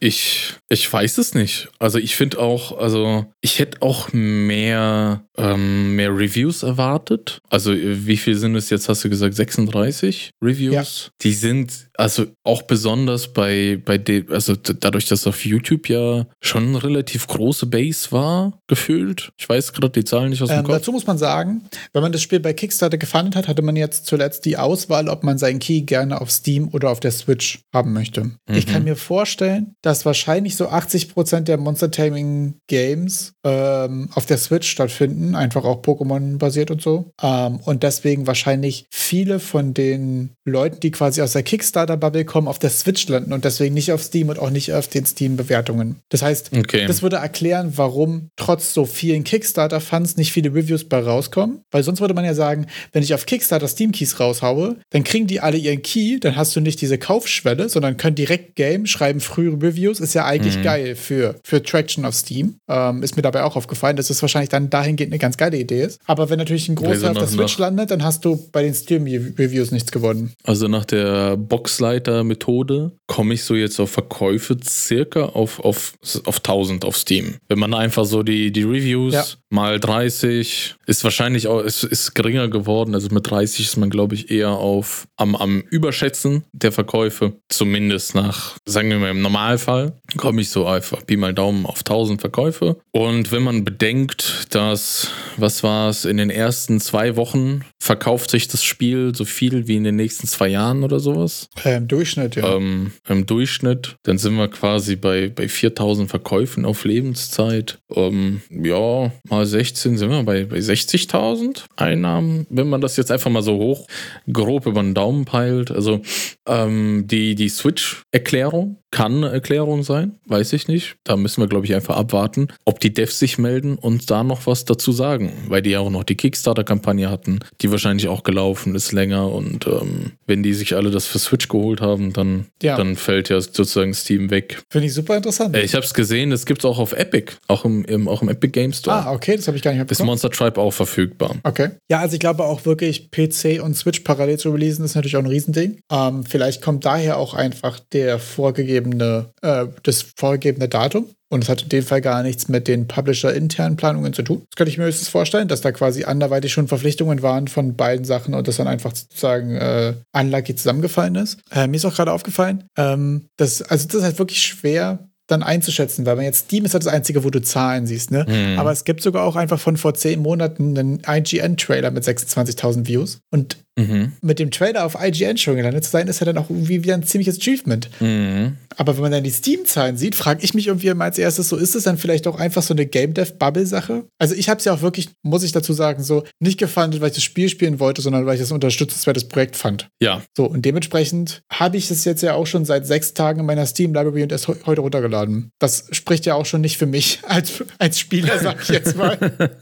Ich, ich weiß es nicht. Also ich finde auch, also ich hätte auch mehr, ähm, mehr Reviews erwartet. Also wie viel sind es jetzt, hast du gesagt, 36 Reviews? Ja. Die sind also auch besonders bei, bei dem, also dadurch, dass auf YouTube ja schon eine relativ große Base war, gefühlt. Ich weiß gerade die Zahlen nicht aus dem ähm, Kopf. Dazu muss man sagen, wenn man das Spiel bei Kickstarter gefunden hat, hatte man jetzt zuletzt die Auswahl, ob man seinen Key gerne auf Steam oder auf der Switch haben möchte. Mhm. Ich kann mir vorstellen, dass wahrscheinlich so 80% der Monster Taming Games ähm, auf der Switch stattfinden, einfach auch Pokémon basiert und so. Ähm, und deswegen wahrscheinlich viele von den Leuten, die quasi aus der Kickstarter-Bubble kommen, auf der Switch landen und deswegen nicht auf Steam und auch nicht auf den Steam-Bewertungen. Das heißt, okay. das würde erklären, warum trotz so vielen Kickstarter-Funds nicht viele Reviews bei rauskommen. Weil sonst würde man ja sagen, wenn ich auf Kickstarter Steam-Keys raushaue, dann kriegen die alle ihren Key, dann hast du nicht diese Kaufschwelle, sondern können direkt Game, schreiben frühere Reviews. Ist ja eigentlich mhm. geil für, für Traction auf Steam. Ähm, ist mir dabei auch aufgefallen, dass es wahrscheinlich dann dahingehend eine ganz geile Idee ist. Aber wenn natürlich ein großer auf der Switch landet, dann hast du bei den Steam-Reviews nichts gewonnen. Also nach der Boxleiter-Methode komme ich so jetzt auf Verkäufe circa auf, auf, auf 1000 auf Steam. Wenn man einfach so die, die Reviews ja. Mal 30 ist wahrscheinlich auch, ist, ist geringer geworden. Also mit 30 ist man, glaube ich, eher auf am, am Überschätzen der Verkäufe. Zumindest nach, sagen wir mal, im Normalfall komme ich so einfach Pi mal Daumen auf 1000 Verkäufe. Und wenn man bedenkt, dass, was war es, in den ersten zwei Wochen verkauft sich das Spiel so viel wie in den nächsten zwei Jahren oder sowas. Äh, Im Durchschnitt, ja. Ähm, Im Durchschnitt. Dann sind wir quasi bei, bei 4000 Verkäufen auf Lebenszeit. Ähm, ja, mal 16 sind wir bei, bei 60.000 Einnahmen, wenn man das jetzt einfach mal so hoch grob über den Daumen peilt. Also ähm, die, die Switch-Erklärung kann eine Erklärung sein, weiß ich nicht. Da müssen wir, glaube ich, einfach abwarten, ob die Devs sich melden und da noch was dazu sagen, weil die ja auch noch die Kickstarter-Kampagne hatten, die wahrscheinlich auch gelaufen ist länger und ähm, wenn die sich alle das für Switch geholt haben, dann, ja. dann fällt ja sozusagen Steam weg. Finde ich super interessant. Äh, ich habe es gesehen, es gibt es auch auf Epic, auch im, im, auch im Epic Game Store. Ah, okay, das habe ich gar nicht mehr Ist Monster Tribe auch verfügbar. Okay. Ja, also ich glaube auch wirklich PC und Switch parallel zu releasen, ist natürlich auch ein Riesending. Ähm, vielleicht kommt daher auch einfach der vorgegebene, äh, das vorgegebene Datum. Und es hat in dem Fall gar nichts mit den Publisher-internen Planungen zu tun. Das könnte ich mir höchstens vorstellen, dass da quasi anderweitig schon Verpflichtungen waren von beiden Sachen und das dann einfach sozusagen äh, unlucky zusammengefallen ist. Äh, mir ist auch gerade aufgefallen, ähm, dass, also das ist halt wirklich schwer, dann einzuschätzen, weil man jetzt Steam ist halt das Einzige, wo du Zahlen siehst, ne? Mhm. Aber es gibt sogar auch einfach von vor zehn Monaten einen IGN-Trailer mit 26.000 Views. Und Mhm. Mit dem Trailer auf IGN schon gelandet zu sein, ist ja dann auch irgendwie wieder ein ziemliches Achievement. Mhm. Aber wenn man dann die Steam-Zahlen sieht, frage ich mich irgendwie immer als erstes so, ist es dann vielleicht auch einfach so eine Game Dev-Bubble-Sache? Also ich habe es ja auch wirklich, muss ich dazu sagen, so nicht gefunden, weil ich das Spiel spielen wollte, sondern weil ich das ein unterstützenswertes Projekt fand. Ja. So, und dementsprechend habe ich es jetzt ja auch schon seit sechs Tagen in meiner Steam-Library und erst heute runtergeladen. Das spricht ja auch schon nicht für mich als, als Spieler, sag ich jetzt mal.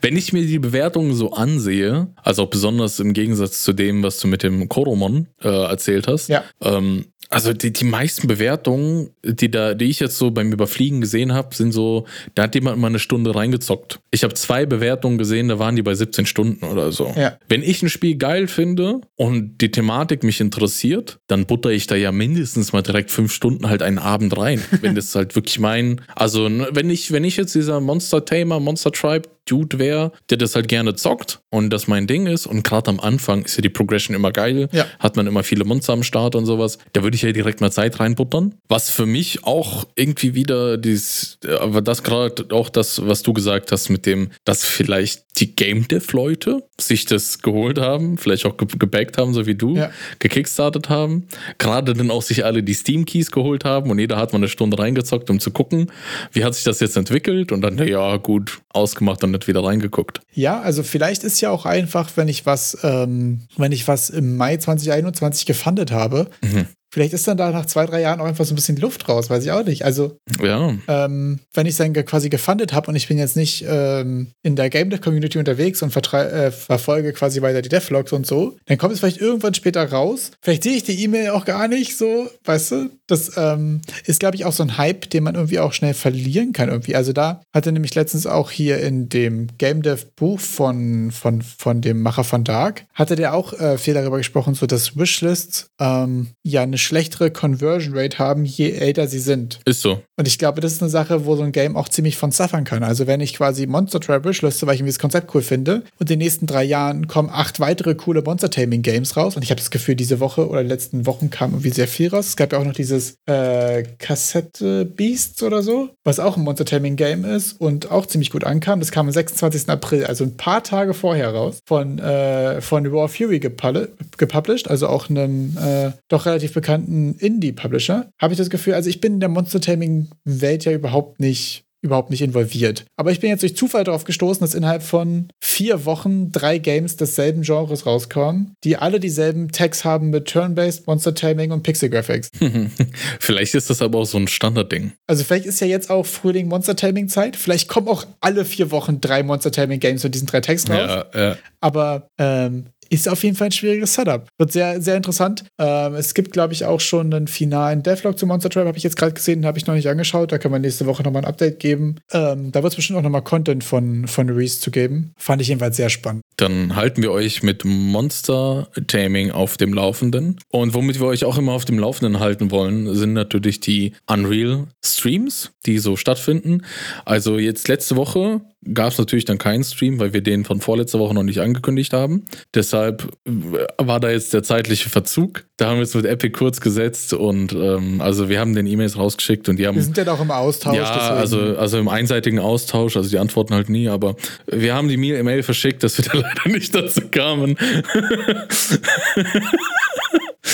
wenn ich mir die Bewertungen so ansehe, also auch besonders im Gegensatz Gegensatz zu dem, was du mit dem Koromon äh, erzählt hast. Ja. Ähm, also die, die meisten Bewertungen, die da, die ich jetzt so beim Überfliegen gesehen habe, sind so, da hat jemand mal eine Stunde reingezockt. Ich habe zwei Bewertungen gesehen, da waren die bei 17 Stunden oder so. Ja. Wenn ich ein Spiel geil finde und die Thematik mich interessiert, dann butter ich da ja mindestens mal direkt fünf Stunden halt einen Abend rein. wenn das halt wirklich mein, also wenn ich, wenn ich jetzt dieser Monster Tamer, Monster Tribe Dude wäre, der das halt gerne zockt und das mein Ding ist und gerade am Anfang ist ja die Progression immer geil, ja. hat man immer viele Monster am Start und sowas, da würde ich ja direkt mal Zeit reinbuttern. Was für mich auch irgendwie wieder dieses, aber das gerade auch das, was du gesagt hast mit dem, dass vielleicht die Game Dev Leute sich das geholt haben, vielleicht auch ge gebackt haben, so wie du, ja. gekickstartet haben. Gerade dann auch sich alle die Steam Keys geholt haben und jeder hat mal eine Stunde reingezockt, um zu gucken, wie hat sich das jetzt entwickelt und dann, ja, gut, ausgemacht und nicht wieder reingeguckt. Ja, also vielleicht ist ja auch einfach, wenn ich was, ähm, wenn ich was im Mai 2021 gefundet habe, mhm. Vielleicht ist dann da nach zwei, drei Jahren auch einfach so ein bisschen Luft raus, weiß ich auch nicht. Also, ja. ähm, wenn ich es dann quasi gefundet habe und ich bin jetzt nicht ähm, in der Game Dev Community unterwegs und äh, verfolge quasi weiter die Devlogs und so, dann kommt es vielleicht irgendwann später raus. Vielleicht sehe ich die E-Mail auch gar nicht so, weißt du? Das ähm, ist, glaube ich, auch so ein Hype, den man irgendwie auch schnell verlieren kann irgendwie. Also da hatte nämlich letztens auch hier in dem Game Dev Buch von, von, von dem Macher von Dark, hatte der auch äh, viel darüber gesprochen, so dass Wishlists ähm, ja eine schlechtere Conversion Rate haben, je älter sie sind. Ist so. Und ich glaube, das ist eine Sache, wo so ein Game auch ziemlich von suffern kann. Also wenn ich quasi Monster Trap wishliste, weil ich irgendwie das Konzept cool finde, und in den nächsten drei Jahren kommen acht weitere coole Monster Taming Games raus. Und ich habe das Gefühl, diese Woche oder letzten Wochen kam irgendwie sehr viel raus. Es gab ja auch noch dieses äh, Kassette Beasts oder so, was auch ein Monster Taming Game ist und auch ziemlich gut ankam. Das kam am 26. April, also ein paar Tage vorher raus, von, äh, von Raw Fury gepublished, also auch einem äh, doch relativ bekannten bekannten Indie-Publisher, habe ich das Gefühl, also ich bin in der Monster-Taming-Welt ja überhaupt nicht überhaupt nicht involviert. Aber ich bin jetzt durch Zufall darauf gestoßen, dass innerhalb von vier Wochen drei Games desselben Genres rauskommen, die alle dieselben Tags haben mit Turn-Based, Monster Taming und Pixel Graphics. vielleicht ist das aber auch so ein Standardding. Also vielleicht ist ja jetzt auch Frühling Monster Taming Zeit. Vielleicht kommen auch alle vier Wochen drei Monster Taming Games mit diesen drei Tags raus. Ja, ja. Aber ähm, ist auf jeden Fall ein schwieriges Setup. Wird sehr, sehr interessant. Ähm, es gibt, glaube ich, auch schon einen finalen Devlog zu Monster Trap, habe ich jetzt gerade gesehen, habe ich noch nicht angeschaut. Da können wir nächste Woche nochmal ein Update geben. Ähm, da wird es bestimmt auch nochmal Content von, von Reese zu geben. Fand ich jedenfalls sehr spannend. Dann halten wir euch mit Monster Taming auf dem Laufenden. Und womit wir euch auch immer auf dem Laufenden halten wollen, sind natürlich die Unreal Streams, die so stattfinden. Also jetzt letzte Woche gab es natürlich dann keinen Stream, weil wir den von vorletzter Woche noch nicht angekündigt haben. Deshalb äh, war da jetzt der zeitliche Verzug. Da haben wir es mit Epic kurz gesetzt und ähm, also wir haben den E-Mails rausgeschickt und die haben. Wir sind ja auch im Austausch. Ja, also, also im einseitigen Austausch, also die antworten halt nie, aber wir haben die E-Mail verschickt, dass wir da leider nicht dazu kamen.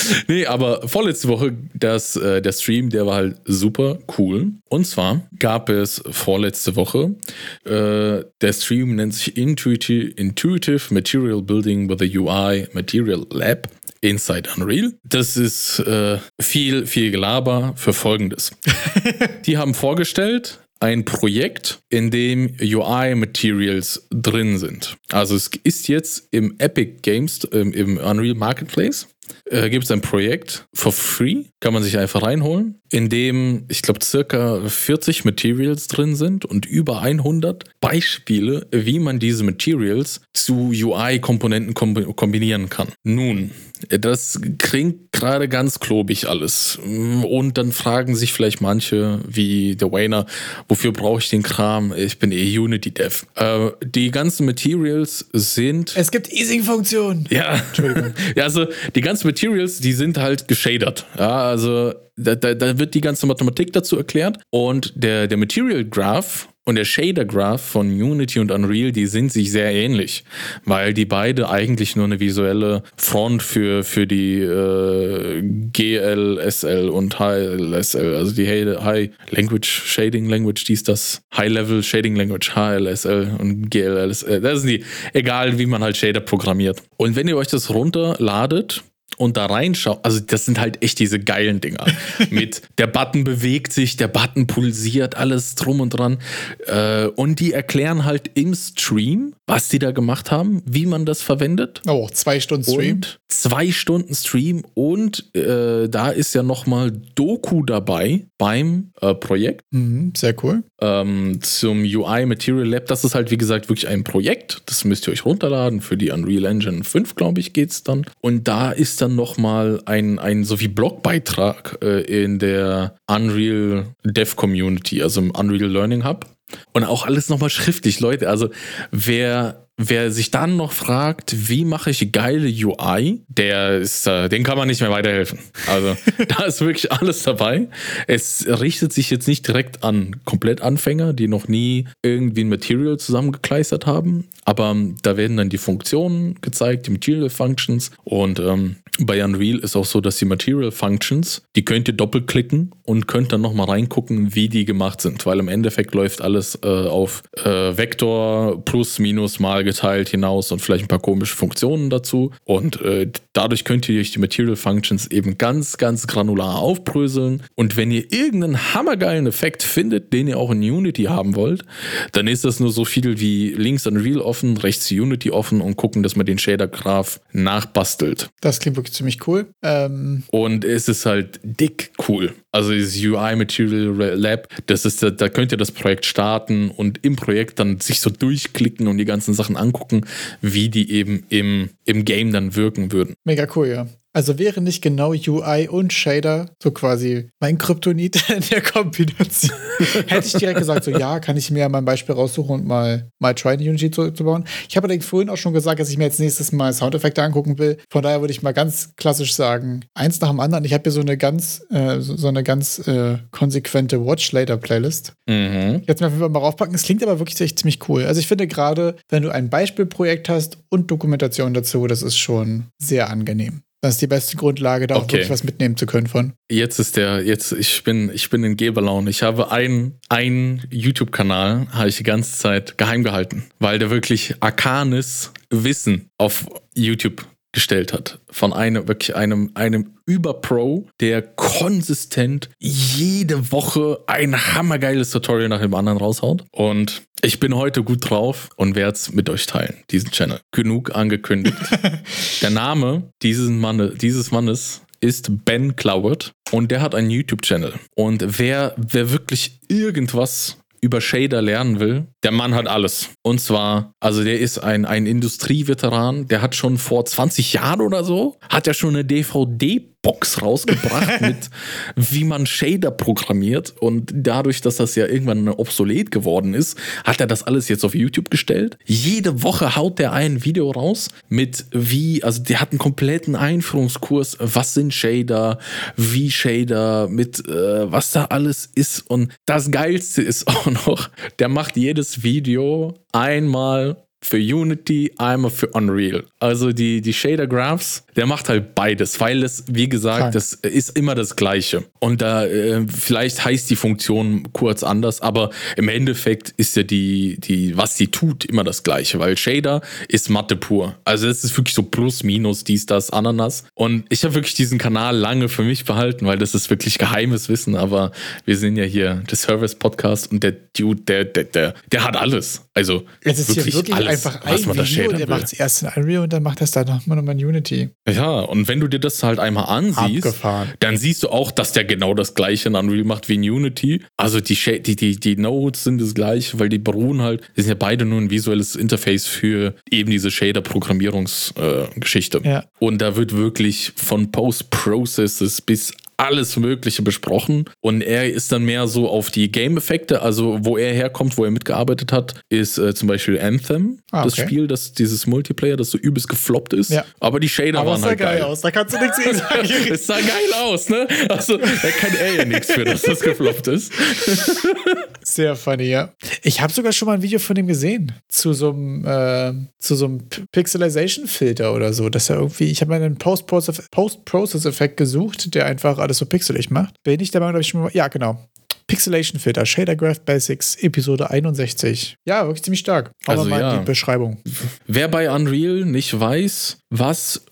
nee, aber vorletzte Woche, das, äh, der Stream, der war halt super cool. Und zwar gab es vorletzte Woche, äh, der Stream nennt sich Intuitive, Intuitive Material Building with a UI Material Lab. Inside Unreal. Das ist äh, viel, viel Gelaber für Folgendes. Die haben vorgestellt, ein Projekt, in dem UI-Materials drin sind. Also es ist jetzt im Epic Games, im Unreal Marketplace äh, gibt es ein Projekt for free, kann man sich einfach reinholen, in dem, ich glaube, circa 40 Materials drin sind und über 100 Beispiele, wie man diese Materials zu UI-Komponenten kombinieren kann. Nun, das klingt gerade ganz klobig alles. Und dann fragen sich vielleicht manche, wie der Wayner, wofür brauche ich den Kram? Ich bin eh Unity-Dev. Äh, die ganzen Materials sind. Es gibt Easing-Funktionen. Ja. Ja, also die ganzen Materials, die sind halt geshadert. Ja, also da, da, da wird die ganze Mathematik dazu erklärt. Und der, der Material Graph und der Shader Graph von Unity und Unreal, die sind sich sehr ähnlich, weil die beide eigentlich nur eine visuelle Front für, für die äh, GLSL und HLSL, also die High Language Shading Language, die ist das High Level Shading Language, HLSL und GLSL. Das sind die, egal wie man halt Shader programmiert. Und wenn ihr euch das runterladet, und da reinschaut, also das sind halt echt diese geilen Dinger. Mit der Button bewegt sich, der Button pulsiert, alles drum und dran. Äh, und die erklären halt im Stream, was die da gemacht haben, wie man das verwendet. Oh, zwei Stunden Stream. Und zwei Stunden Stream und äh, da ist ja nochmal Doku dabei beim äh, Projekt. Mhm, sehr cool. Ähm, zum UI Material Lab. Das ist halt, wie gesagt, wirklich ein Projekt. Das müsst ihr euch runterladen. Für die Unreal Engine 5, glaube ich, geht es dann. Und da ist dann nochmal ein, ein so wie Blogbeitrag äh, in der Unreal Dev Community, also im Unreal Learning Hub. Und auch alles nochmal schriftlich, Leute. Also wer wer sich dann noch fragt, wie mache ich geile UI, der ist, äh, den kann man nicht mehr weiterhelfen. Also da ist wirklich alles dabei. Es richtet sich jetzt nicht direkt an Komplettanfänger, die noch nie irgendwie ein Material zusammengekleistert haben, aber ähm, da werden dann die Funktionen gezeigt, die Material Functions und ähm, bei Unreal ist auch so, dass die Material Functions, die könnt ihr doppelklicken und könnt dann nochmal reingucken, wie die gemacht sind, weil im Endeffekt läuft alles äh, auf äh, Vektor plus, minus, mal geteilt hinaus und vielleicht ein paar komische Funktionen dazu. Und äh, dadurch könnt ihr durch die Material Functions eben ganz, ganz granular aufbröseln. Und wenn ihr irgendeinen hammergeilen Effekt findet, den ihr auch in Unity haben wollt, dann ist das nur so viel wie links Unreal offen, rechts Unity offen und gucken, dass man den Shader-Graph nachbastelt. Das klingt wirklich ziemlich cool. Ähm und es ist halt dick cool. Also dieses UI Material Lab, das ist, da könnt ihr das Projekt starten und im Projekt dann sich so durchklicken und die ganzen Sachen angucken, wie die eben im, im Game dann wirken würden. Mega cool, ja. Also wäre nicht genau UI und Shader so quasi mein Kryptonit in der Kombination. Hätte ich direkt gesagt, so ja, kann ich mir ja mal ein Beispiel raussuchen und mal, mal try Unity zu, zu bauen. Ich habe allerdings vorhin auch schon gesagt, dass ich mir jetzt nächstes Mal Soundeffekte angucken will. Von daher würde ich mal ganz klassisch sagen, eins nach dem anderen. Ich habe hier so eine ganz, äh, so, so, eine ganz äh, konsequente Watch Later Playlist. Mhm. Jetzt Fall mal raufpacken. Es klingt aber wirklich echt ziemlich cool. Also ich finde gerade, wenn du ein Beispielprojekt hast und Dokumentation dazu, das ist schon sehr angenehm. Das ist die beste Grundlage, da okay. auch wirklich was mitnehmen zu können von. Jetzt ist der, jetzt, ich bin, ich bin in Geberlaune. Ich habe einen, einen YouTube-Kanal, habe ich die ganze Zeit geheim gehalten, weil der wirklich arkanes Wissen auf YouTube gestellt hat. Von einem, wirklich einem, einem Überpro, der konsistent jede Woche ein hammergeiles Tutorial nach dem anderen raushaut. Und ich bin heute gut drauf und werde es mit euch teilen, diesen Channel. Genug angekündigt. Der Name dieses, Manne, dieses Mannes ist Ben Cloward und der hat einen YouTube-Channel. Und wer, wer wirklich irgendwas über Shader lernen will, der Mann hat alles. Und zwar, also der ist ein, ein Industrieveteran, der hat schon vor 20 Jahren oder so, hat er schon eine DVD Box rausgebracht mit, wie man Shader programmiert. Und dadurch, dass das ja irgendwann obsolet geworden ist, hat er das alles jetzt auf YouTube gestellt. Jede Woche haut der ein Video raus mit wie, also der hat einen kompletten Einführungskurs, was sind Shader, wie Shader, mit äh, was da alles ist. Und das Geilste ist auch noch, der macht jedes Video einmal für Unity, einmal für Unreal. Also die, die Shader Graphs, der macht halt beides, weil es, wie gesagt, Klar. das ist immer das Gleiche. Und da äh, vielleicht heißt die Funktion kurz anders, aber im Endeffekt ist ja die, die, was sie tut, immer das Gleiche, weil Shader ist Mathe pur. Also es ist wirklich so plus, minus, dies, das, Ananas. Und ich habe wirklich diesen Kanal lange für mich behalten, weil das ist wirklich geheimes Wissen, aber wir sind ja hier der Service-Podcast und der Dude, der, der, der, der hat alles. Also es ist wirklich, wirklich alles, einfach ein Video, der macht es erst in Unreal und dann macht das dann nochmal in Unity. Ja, und wenn du dir das halt einmal ansiehst, Abgefahren. dann siehst du auch, dass der genau das gleiche in Unreal macht wie in Unity. Also die, die, die, die Nodes sind das gleiche, weil die beruhen halt, die sind ja beide nur ein visuelles Interface für eben diese Shader-Programmierungsgeschichte. Äh, ja. Und da wird wirklich von Post-Processes bis alles Mögliche besprochen. Und er ist dann mehr so auf die Game-Effekte, also wo er herkommt, wo er mitgearbeitet hat, ist äh, zum Beispiel Anthem, ah, okay. das Spiel, das dieses Multiplayer, das so übelst gefloppt ist. Ja. Aber die Shader Aber waren halt geil. aus, da kannst du nichts gegen sagen. es sah geil aus, ne? Also da kann er ja nichts für, dass das gefloppt ist. Sehr funny, ja. Ich habe sogar schon mal ein Video von ihm gesehen zu so einem äh, zu so einem Pixelization-Filter oder so, dass er irgendwie, ich habe mal einen Post-Process-Effekt gesucht, der einfach alles so pixelig macht. Bin ich der Meinung, ich schon mal, ja, genau. Pixelation Filter, Shader Graph Basics, Episode 61. Ja, wirklich ziemlich stark. Aber also, mal ja. die Beschreibung. Wer bei Unreal nicht weiß, was,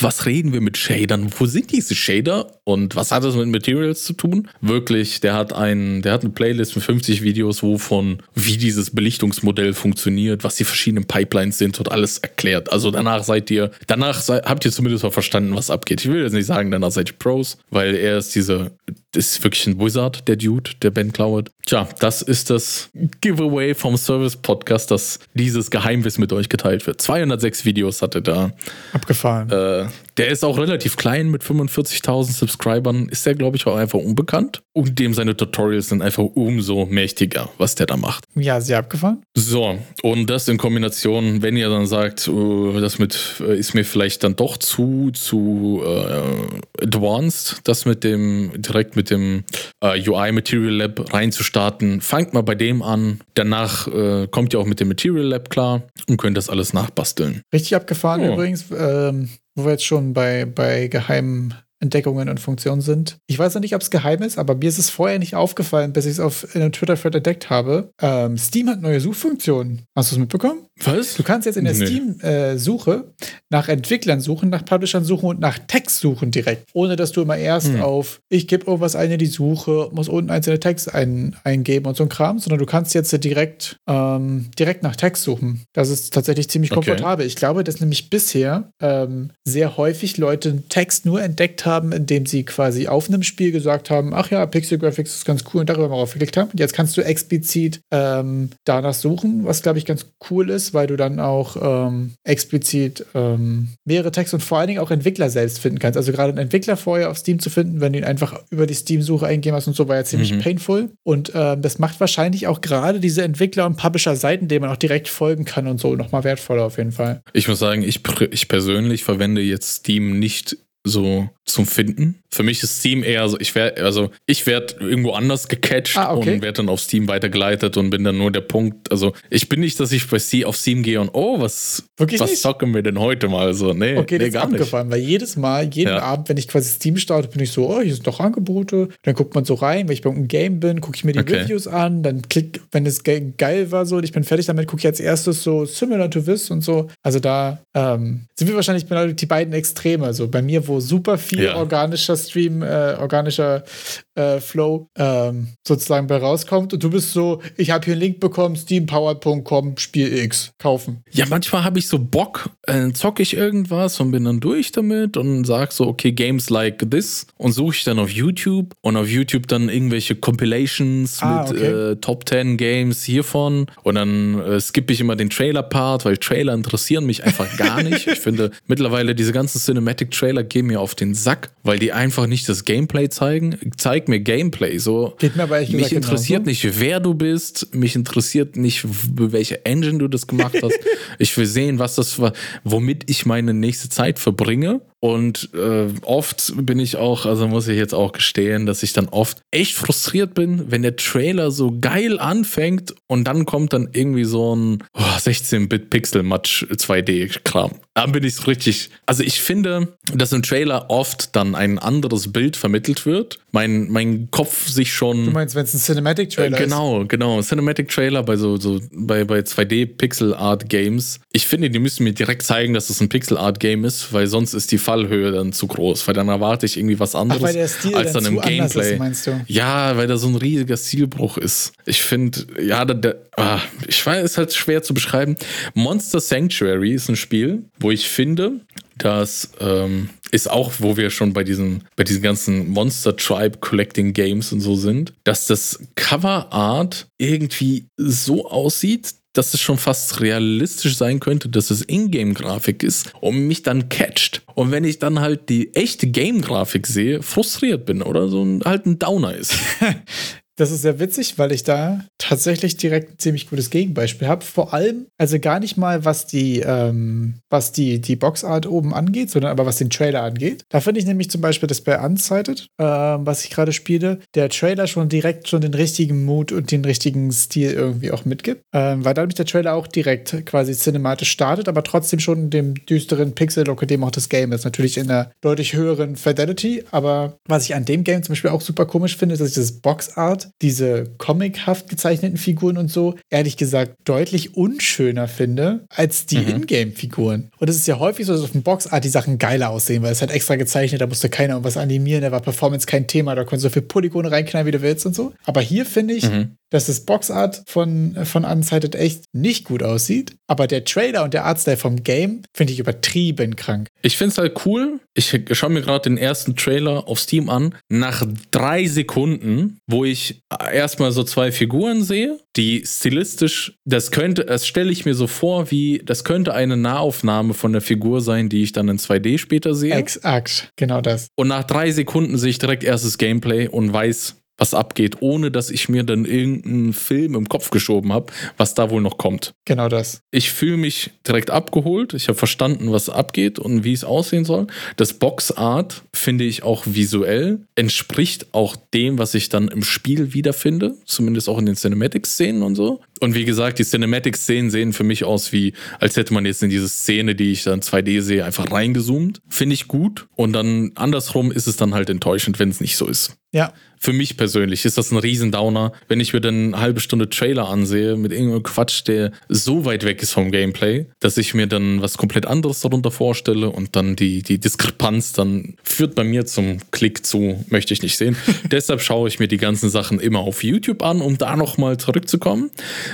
was reden wir mit Shadern? Wo sind diese Shader und was hat das mit Materials zu tun? Wirklich, der hat, ein, der hat eine Playlist mit 50 Videos, wovon, wie dieses Belichtungsmodell funktioniert, was die verschiedenen Pipelines sind und alles erklärt. Also danach seid ihr, danach seid, habt ihr zumindest mal verstanden, was abgeht. Ich will jetzt nicht sagen, danach seid ihr Pros, weil er ist diese, ist wirklich ein Wizard, der Dude, der Ben Cloward. Tja, das ist das Giveaway vom Service Podcast, dass dieses Geheimwissen mit euch geteilt wird. 206 Videos hatte da Abgefahren. Äh, Der ist auch relativ klein mit 45.000 Subscribern. Ist der, glaube ich, auch einfach unbekannt. Und dem seine Tutorials sind einfach umso mächtiger, was der da macht. Ja, sehr abgefahren. So, und das in Kombination, wenn ihr dann sagt, uh, das mit uh, ist mir vielleicht dann doch zu, zu uh, advanced, das mit dem, direkt mit dem UI Material Lab reinzustarten, fangt mal bei dem an. Danach kommt ihr auch mit dem Material Lab klar und könnt das alles nachbasteln. Richtig abgefahren oh. übrigens, ähm, wo wir jetzt schon bei, bei geheimen Entdeckungen und Funktionen sind. Ich weiß noch nicht, ob es geheim ist, aber mir ist es vorher nicht aufgefallen, bis ich es auf in einem Twitter-Thread entdeckt habe. Ähm, Steam hat neue Suchfunktionen. Hast du es mitbekommen? Was? Du kannst jetzt in der nee. Steam-Suche äh, nach Entwicklern suchen, nach Publishern suchen und nach Text suchen direkt. Ohne dass du immer erst hm. auf, ich gebe irgendwas ein in die Suche, muss unten einzelne Text ein, eingeben und so ein Kram, sondern du kannst jetzt direkt, ähm, direkt nach Text suchen. Das ist tatsächlich ziemlich komfortabel. Okay. Ich glaube, dass nämlich bisher ähm, sehr häufig Leute Text nur entdeckt haben, indem sie quasi auf einem Spiel gesagt haben, ach ja, Pixel Graphics ist ganz cool und darüber mal aufgeklickt haben. Und jetzt kannst du explizit ähm, danach suchen, was glaube ich ganz cool ist weil du dann auch ähm, explizit ähm, mehrere Texte und vor allen Dingen auch Entwickler selbst finden kannst. Also gerade einen Entwickler vorher auf Steam zu finden, wenn du ihn einfach über die Steam-Suche eingeben hast und so, war ja ziemlich mhm. painful. Und ähm, das macht wahrscheinlich auch gerade diese Entwickler- und Publisher-Seiten, denen man auch direkt folgen kann und so, nochmal wertvoller auf jeden Fall. Ich muss sagen, ich, ich persönlich verwende jetzt Steam nicht so zum Finden. Für mich ist Steam eher so, ich werde, also ich werde irgendwo anders gecatcht ah, okay. und werde dann auf Steam weitergeleitet und bin dann nur der Punkt. Also ich bin nicht, dass ich bei Steam auf Steam gehe und oh, was, Wirklich was nicht? zocken wir denn heute mal so? Nee, okay, nee das gar ist abgefahren, nicht. weil jedes Mal, jeden ja. Abend, wenn ich quasi Steam starte, bin ich so, oh, hier sind doch Angebote. Dann guckt man so rein, wenn ich bei einem Game bin, gucke ich mir die okay. Reviews an, dann klick, wenn es ge geil war so und ich bin fertig damit, gucke ich als erstes so Similar to This und so. Also da ähm, sind wir wahrscheinlich die beiden Extreme. Also bei mir, wo super viel ja. organischer Stream, äh, organischer äh, Flow ähm, sozusagen bei rauskommt und du bist so, ich habe hier einen Link bekommen, steampowered.com, Spiel X, kaufen. Ja, manchmal habe ich so Bock, äh, zocke ich irgendwas und bin dann durch damit und sag so, okay, Games like this und suche ich dann auf YouTube und auf YouTube dann irgendwelche Compilations ah, mit okay. äh, Top 10 Games hiervon und dann äh, skippe ich immer den Trailer-Part, weil Trailer interessieren mich einfach gar nicht. ich finde mittlerweile diese ganzen Cinematic-Trailer gehen mir auf den Sack, weil die einfach nicht das Gameplay zeigen. Zeig mir Gameplay. So, Geht mir aber echt mich interessiert genauso. nicht, wer du bist. Mich interessiert nicht, welche Engine du das gemacht hast. ich will sehen, was das war, womit ich meine nächste Zeit verbringe. Und äh, oft bin ich auch, also muss ich jetzt auch gestehen, dass ich dann oft echt frustriert bin, wenn der Trailer so geil anfängt und dann kommt dann irgendwie so ein oh, 16-Bit-Pixel-Match 2D-Kram. Dann bin ich so richtig. Also ich finde, dass im Trailer oft dann ein anderes Bild vermittelt wird. Mein, mein Kopf sich schon. Du meinst, wenn es ein Cinematic-Trailer äh, genau, ist? Genau, genau. Cinematic-Trailer bei so, so bei, bei 2D-Pixel-Art-Games. Ich finde, die müssen mir direkt zeigen, dass es das ein Pixel-Art-Game ist, weil sonst ist die Fallhöhe dann zu groß, weil dann erwarte ich irgendwie was anderes Ach, weil der Stil als dann, dann im Gameplay. Ist, meinst du? Ja, weil da so ein riesiger Stilbruch ist. Ich finde, ja, da, da, ah, ich weiß, ist halt schwer zu beschreiben. Monster Sanctuary ist ein Spiel, wo ich finde, das ähm, ist auch, wo wir schon bei diesen, bei diesen ganzen Monster Tribe Collecting Games und so sind, dass das Cover Art irgendwie so aussieht, dass es schon fast realistisch sein könnte, dass es Ingame-Grafik ist und mich dann catcht. Und wenn ich dann halt die echte Game-Grafik sehe, frustriert bin oder so ein, halt ein Downer ist. Das ist sehr witzig, weil ich da tatsächlich direkt ein ziemlich gutes Gegenbeispiel habe. Vor allem, also gar nicht mal, was die, ähm, was die, die Boxart oben angeht, sondern aber was den Trailer angeht. Da finde ich nämlich zum Beispiel das bei Unsighted, ähm, was ich gerade spiele, der Trailer schon direkt schon den richtigen Mut und den richtigen Stil irgendwie auch mitgibt. Ähm, weil dadurch der Trailer auch direkt quasi cinematisch startet, aber trotzdem schon dem düsteren Pixel-Look, dem auch das Game ist. Natürlich in einer deutlich höheren Fidelity, aber was ich an dem Game zum Beispiel auch super komisch finde, ist, dass ich das Boxart diese comichaft gezeichneten Figuren und so, ehrlich gesagt, deutlich unschöner finde als die mhm. Ingame-Figuren. Und es ist ja häufig so, dass auf dem Boxart die Sachen geiler aussehen, weil es halt extra gezeichnet, da musste keiner irgendwas animieren, da war Performance kein Thema, da konntest du so viel Polygone reinknallen, wie du willst und so. Aber hier finde ich, mhm. Dass das Boxart von, von Unsighted echt nicht gut aussieht, aber der Trailer und der Artstyle vom Game finde ich übertrieben krank. Ich finde es halt cool. Ich schaue mir gerade den ersten Trailer auf Steam an. Nach drei Sekunden, wo ich erstmal so zwei Figuren sehe, die stilistisch, das könnte, das stelle ich mir so vor, wie das könnte eine Nahaufnahme von der Figur sein, die ich dann in 2D später sehe. Exakt, genau das. Und nach drei Sekunden sehe ich direkt erstes Gameplay und weiß, was abgeht, ohne dass ich mir dann irgendeinen Film im Kopf geschoben habe, was da wohl noch kommt. Genau das. Ich fühle mich direkt abgeholt. Ich habe verstanden, was abgeht und wie es aussehen soll. Das Boxart finde ich auch visuell entspricht auch dem, was ich dann im Spiel wiederfinde, zumindest auch in den Cinematic-Szenen und so. Und wie gesagt, die Cinematic-Szenen sehen für mich aus wie, als hätte man jetzt in diese Szene, die ich dann 2D sehe, einfach reingezoomt. Finde ich gut. Und dann andersrum ist es dann halt enttäuschend, wenn es nicht so ist. Ja. Für mich persönlich ist das ein Riesendowner, wenn ich mir dann eine halbe Stunde Trailer ansehe mit irgendeinem Quatsch, der so weit weg ist vom Gameplay, dass ich mir dann was komplett anderes darunter vorstelle und dann die, die Diskrepanz dann führt bei mir zum Klick zu, möchte ich nicht sehen. Deshalb schaue ich mir die ganzen Sachen immer auf YouTube an, um da nochmal zurückzukommen,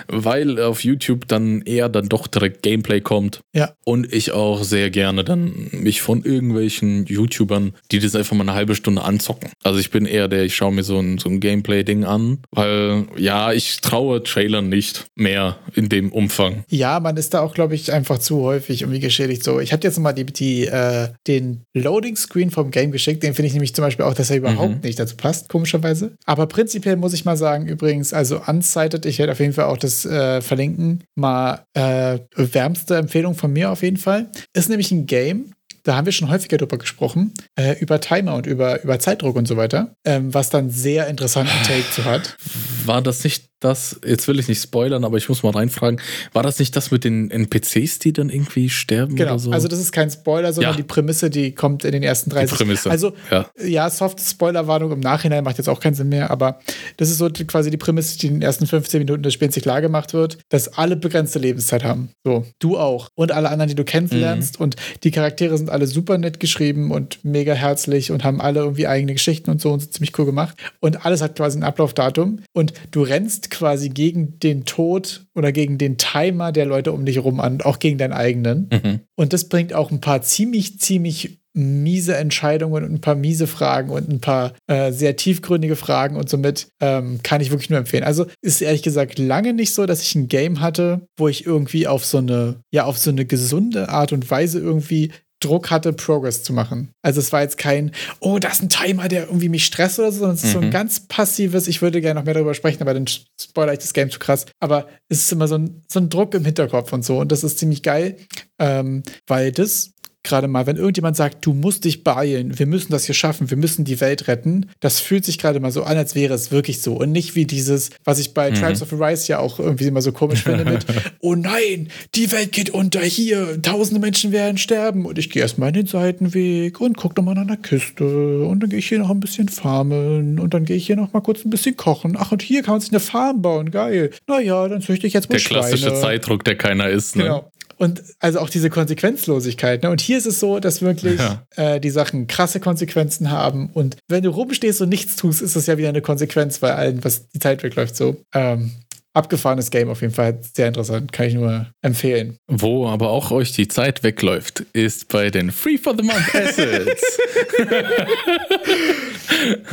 weil auf YouTube dann eher dann doch direkt Gameplay kommt. Ja. Und ich auch sehr gerne dann mich von irgendwelchen YouTubern, die das einfach mal eine halbe Stunde anzocken. Also ich bin eher der, ich schaue mir so ein, so ein Gameplay-Ding an, weil ja, ich traue Trailern nicht mehr in dem Umfang. Ja, man ist da auch, glaube ich, einfach zu häufig irgendwie geschädigt. So, ich hatte jetzt mal die, die, äh, den Loading-Screen vom Game geschickt. Den finde ich nämlich zum Beispiel auch, dass er überhaupt mhm. nicht dazu passt, komischerweise. Aber prinzipiell muss ich mal sagen, übrigens, also Unsighted, ich werde auf jeden Fall auch das äh, verlinken, mal äh, wärmste Empfehlung von mir auf jeden Fall. Ist nämlich ein Game, da haben wir schon häufiger drüber gesprochen, äh, über Timer und über, über Zeitdruck und so weiter, ähm, was dann sehr interessanten Take zu hat. War das nicht das, jetzt will ich nicht spoilern, aber ich muss mal reinfragen, war das nicht das mit den NPCs, die dann irgendwie sterben genau. oder so? Also das ist kein Spoiler, sondern Ja. die Prämisse, die kommt in den ersten 30 Die Prämisse, Also ja. ja, soft Spoilerwarnung im Nachhinein macht jetzt auch keinen Sinn mehr, aber das ist so quasi die Prämisse, die in den ersten 15 Minuten des Spiels sich klar gemacht wird, dass alle begrenzte Lebenszeit haben. So, du auch. Und alle anderen, die du kennenlernst. Und die Charaktere sind alle super nett geschrieben und mega herzlich und haben alle irgendwie eigene Geschichten und so und sind ziemlich cool gemacht. Und alles hat quasi ein Ablaufdatum. Und du rennst quasi gegen den Tod oder gegen den Timer der Leute um dich rum an, auch gegen deinen eigenen. Mhm. Und das bringt auch ein paar ziemlich, ziemlich miese Entscheidungen und ein paar miese Fragen und ein paar äh, sehr tiefgründige Fragen und somit ähm, kann ich wirklich nur empfehlen. Also ist ehrlich gesagt lange nicht so, dass ich ein Game hatte, wo ich irgendwie auf so eine, ja, auf so eine gesunde Art und Weise irgendwie Druck hatte, Progress zu machen. Also es war jetzt kein, oh, da ist ein Timer, der irgendwie mich stresst oder so, sondern es ist so ein Mhm. ganz passives, ich würde gerne noch mehr darüber sprechen, aber dann spoiler ich das Game zu krass. Aber es ist immer so ein, so ein Druck im Hinterkopf und so und das ist ziemlich geil, ähm, weil das gerade mal, wenn irgendjemand sagt, du musst dich beeilen, wir müssen das hier schaffen, wir müssen die Welt retten, das fühlt sich gerade mal so an, als wäre es wirklich so. Und nicht wie dieses, was ich bei Mhm. Tribes of Arise ja auch irgendwie immer so komisch finde mit, oh nein, die Welt geht unter hier, tausende Menschen werden sterben und ich gehe erstmal in den Seitenweg und gucke nochmal nach einer Küste und dann gehe ich hier noch ein bisschen farmen und dann gehe ich hier noch mal kurz ein bisschen kochen. Ach, und hier kann man sich eine Farm bauen, geil. Naja, dann züchte ich jetzt mal Der klassische Schweine. Zeitdruck, der keiner ist. Ne? Genau. Und also auch diese Konsequenzlosigkeit. Ne? Und hier ist es so, dass wirklich Ja. äh, die Sachen krasse Konsequenzen haben. Und wenn du rumstehst und nichts tust, ist das ja wieder eine Konsequenz bei allen, was die Zeit wegläuft. So ähm, abgefahrenes Game auf jeden Fall. Sehr interessant. Kann ich nur empfehlen. Wo aber auch euch die Zeit wegläuft, ist bei den Free for the Month Assets.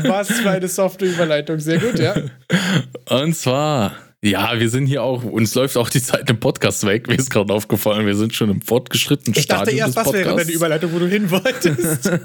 Was für eine softe Überleitung. Sehr gut, ja. Und zwar, ja, wir sind hier auch, uns läuft auch die Zeit im Podcast weg. Mir ist gerade aufgefallen, wir sind schon im fortgeschrittenen Ich dachte Stadium erst, des was wäre deine Überleitung, wo du hin wolltest.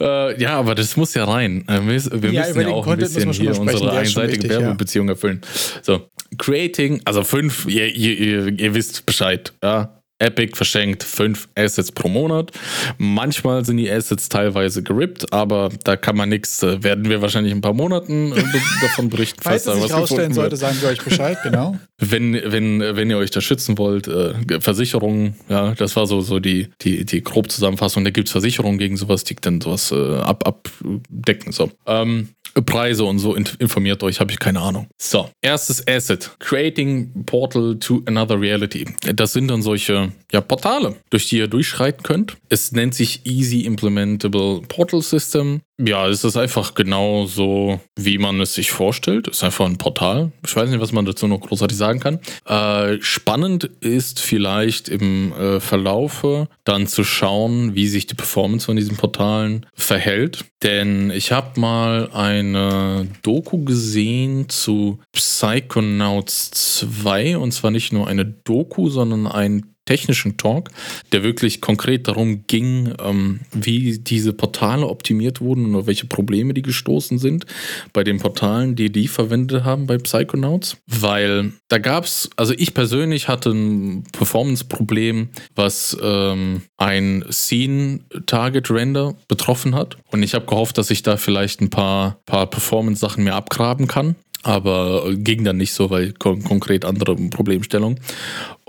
Äh, ja, aber das muss ja rein. Äh, Wir, müssen- wir Ja, müssen ja auch ein bisschen hier unsere einseitige wichtig, ja. Werbebeziehung erfüllen. So, Creating, also fünf, ihr, ihr, ihr, ihr wisst Bescheid, ja. Epic verschenkt fünf Assets pro Monat. Manchmal sind die Assets teilweise gerippt, aber da kann man nichts. Äh, werden wir wahrscheinlich in ein paar Monaten äh, davon berichten, Falls es da sich was rausstellen sollte, sagen wir euch Bescheid, genau. Wenn, wenn, wenn ihr euch da schützen wollt, äh, Versicherungen, ja, das war so, so die, die, die Grobzusammenfassung. Da gibt es Versicherungen gegen sowas, die dann sowas äh, ab, abdecken. So. Ähm, Preise und so, in- informiert euch, habe ich keine Ahnung. So, erstes Asset. Creating Portal to Another Reality. Das sind dann solche ja, Portale, durch die ihr durchschreiten könnt. Es nennt sich Easy Implementable Portal System. Ja, es ist einfach genau so, wie man es sich vorstellt. Es ist einfach ein Portal. Ich weiß nicht, was man dazu noch großartig sagen kann. Äh, spannend ist vielleicht im äh, Verlaufe dann zu schauen, wie sich die Performance von diesen Portalen verhält. Denn ich habe mal eine Doku gesehen zu Psychonauts 2 und zwar nicht nur eine Doku, sondern ein technischen Talk, der wirklich konkret darum ging, ähm, wie diese Portale optimiert wurden und welche Probleme die gestoßen sind bei den Portalen, die die verwendet haben bei Psychonauts. Weil da gab es, also ich persönlich hatte ein Performance-Problem, was ähm, ein Scene-Target-Render betroffen hat. Und ich habe gehofft, dass ich da vielleicht ein paar, paar Performance-Sachen mehr abgraben kann aber ging dann nicht so, weil kon konkret andere Problemstellungen.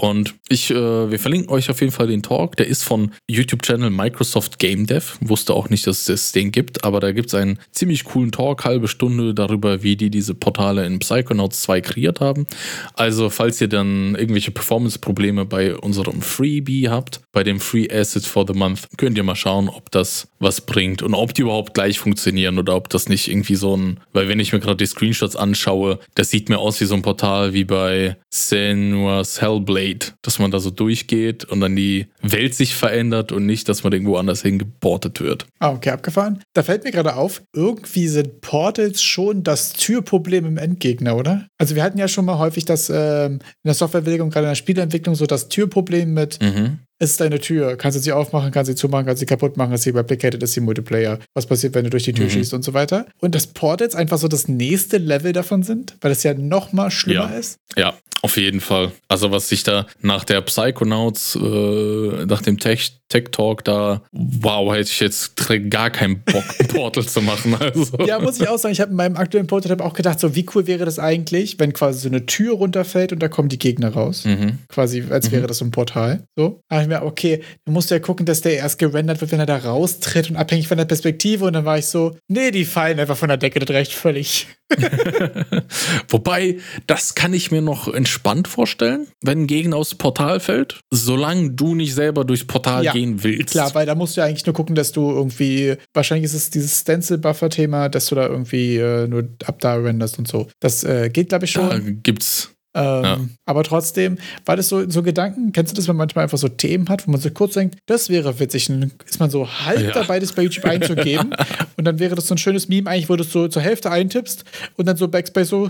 Und ich, äh, wir verlinken euch auf jeden Fall den Talk. Der ist von YouTube-Channel Microsoft Game Dev. Wusste auch nicht, dass es den gibt, aber da gibt es einen ziemlich coolen Talk, halbe Stunde darüber, wie die diese Portale in Psychonauts 2 kreiert haben. Also, falls ihr dann irgendwelche Performance-Probleme bei unserem Freebie habt, bei dem Free Assets for the Month, könnt ihr mal schauen, ob das was bringt und ob die überhaupt gleich funktionieren oder ob das nicht irgendwie so ein, weil wenn ich mir gerade die Screenshots anschaue, das sieht mir aus wie so ein Portal wie bei Senua's Hellblade State, dass man da so durchgeht und dann die Welt sich verändert und nicht, dass man irgendwo anders hingeportet wird. Ah, okay, abgefahren. Da fällt mir gerade auf, irgendwie sind Portals schon das Türproblem im Endgegner, oder? Also wir hatten ja schon mal häufig das ähm, in der Softwareentwicklung, gerade in der Spielentwicklung, so das Türproblem mit, mhm ist deine Tür. Kannst du sie aufmachen, kannst sie zumachen, kannst sie kaputt machen, ist sie replicated, ist sie Multiplayer. Was passiert, wenn du durch die Tür mhm. schießt und so weiter. Und dass Portals einfach so das nächste Level davon sind, weil es ja noch mal schlimmer ja. ist. Ja, auf jeden Fall. Also was sich da nach der Psychonauts, äh, nach dem Tech, Tech Talk da, wow, hätte ich jetzt gar keinen Bock, Portal zu machen. Also. Ja, muss ich auch sagen, ich habe in meinem aktuellen Prototyp auch gedacht, so wie cool wäre das eigentlich, wenn quasi so eine Tür runterfällt und da kommen die Gegner raus. Mhm. Quasi, als mhm. wäre das so ein Portal. So. Da ich mir, okay, du musst ja gucken, dass der erst gerendert wird, wenn er da raustritt und abhängig von der Perspektive. Und dann war ich so, nee, die fallen einfach von der Decke, das reicht völlig. Wobei, das kann ich mir noch entspannt vorstellen, wenn ein Gegner aus dem Portal fällt, solange du nicht selber durchs Portal ja, gehen willst. Klar, weil da musst du ja eigentlich nur gucken, dass du irgendwie, wahrscheinlich ist es dieses Stencil-Buffer-Thema, dass du da irgendwie äh, nur ab da renderst und so. Das äh, geht, glaube ich, schon. Da gibt's ähm, ja. Aber trotzdem, weil das so, so Gedanken, kennst du das, wenn man manchmal einfach so Themen hat, wo man so kurz denkt, das wäre witzig, dann ist man so halb ja. dabei, das bei YouTube einzugeben und dann wäre das so ein schönes Meme, eigentlich, wo du es so zur Hälfte eintippst und dann so Backspace so,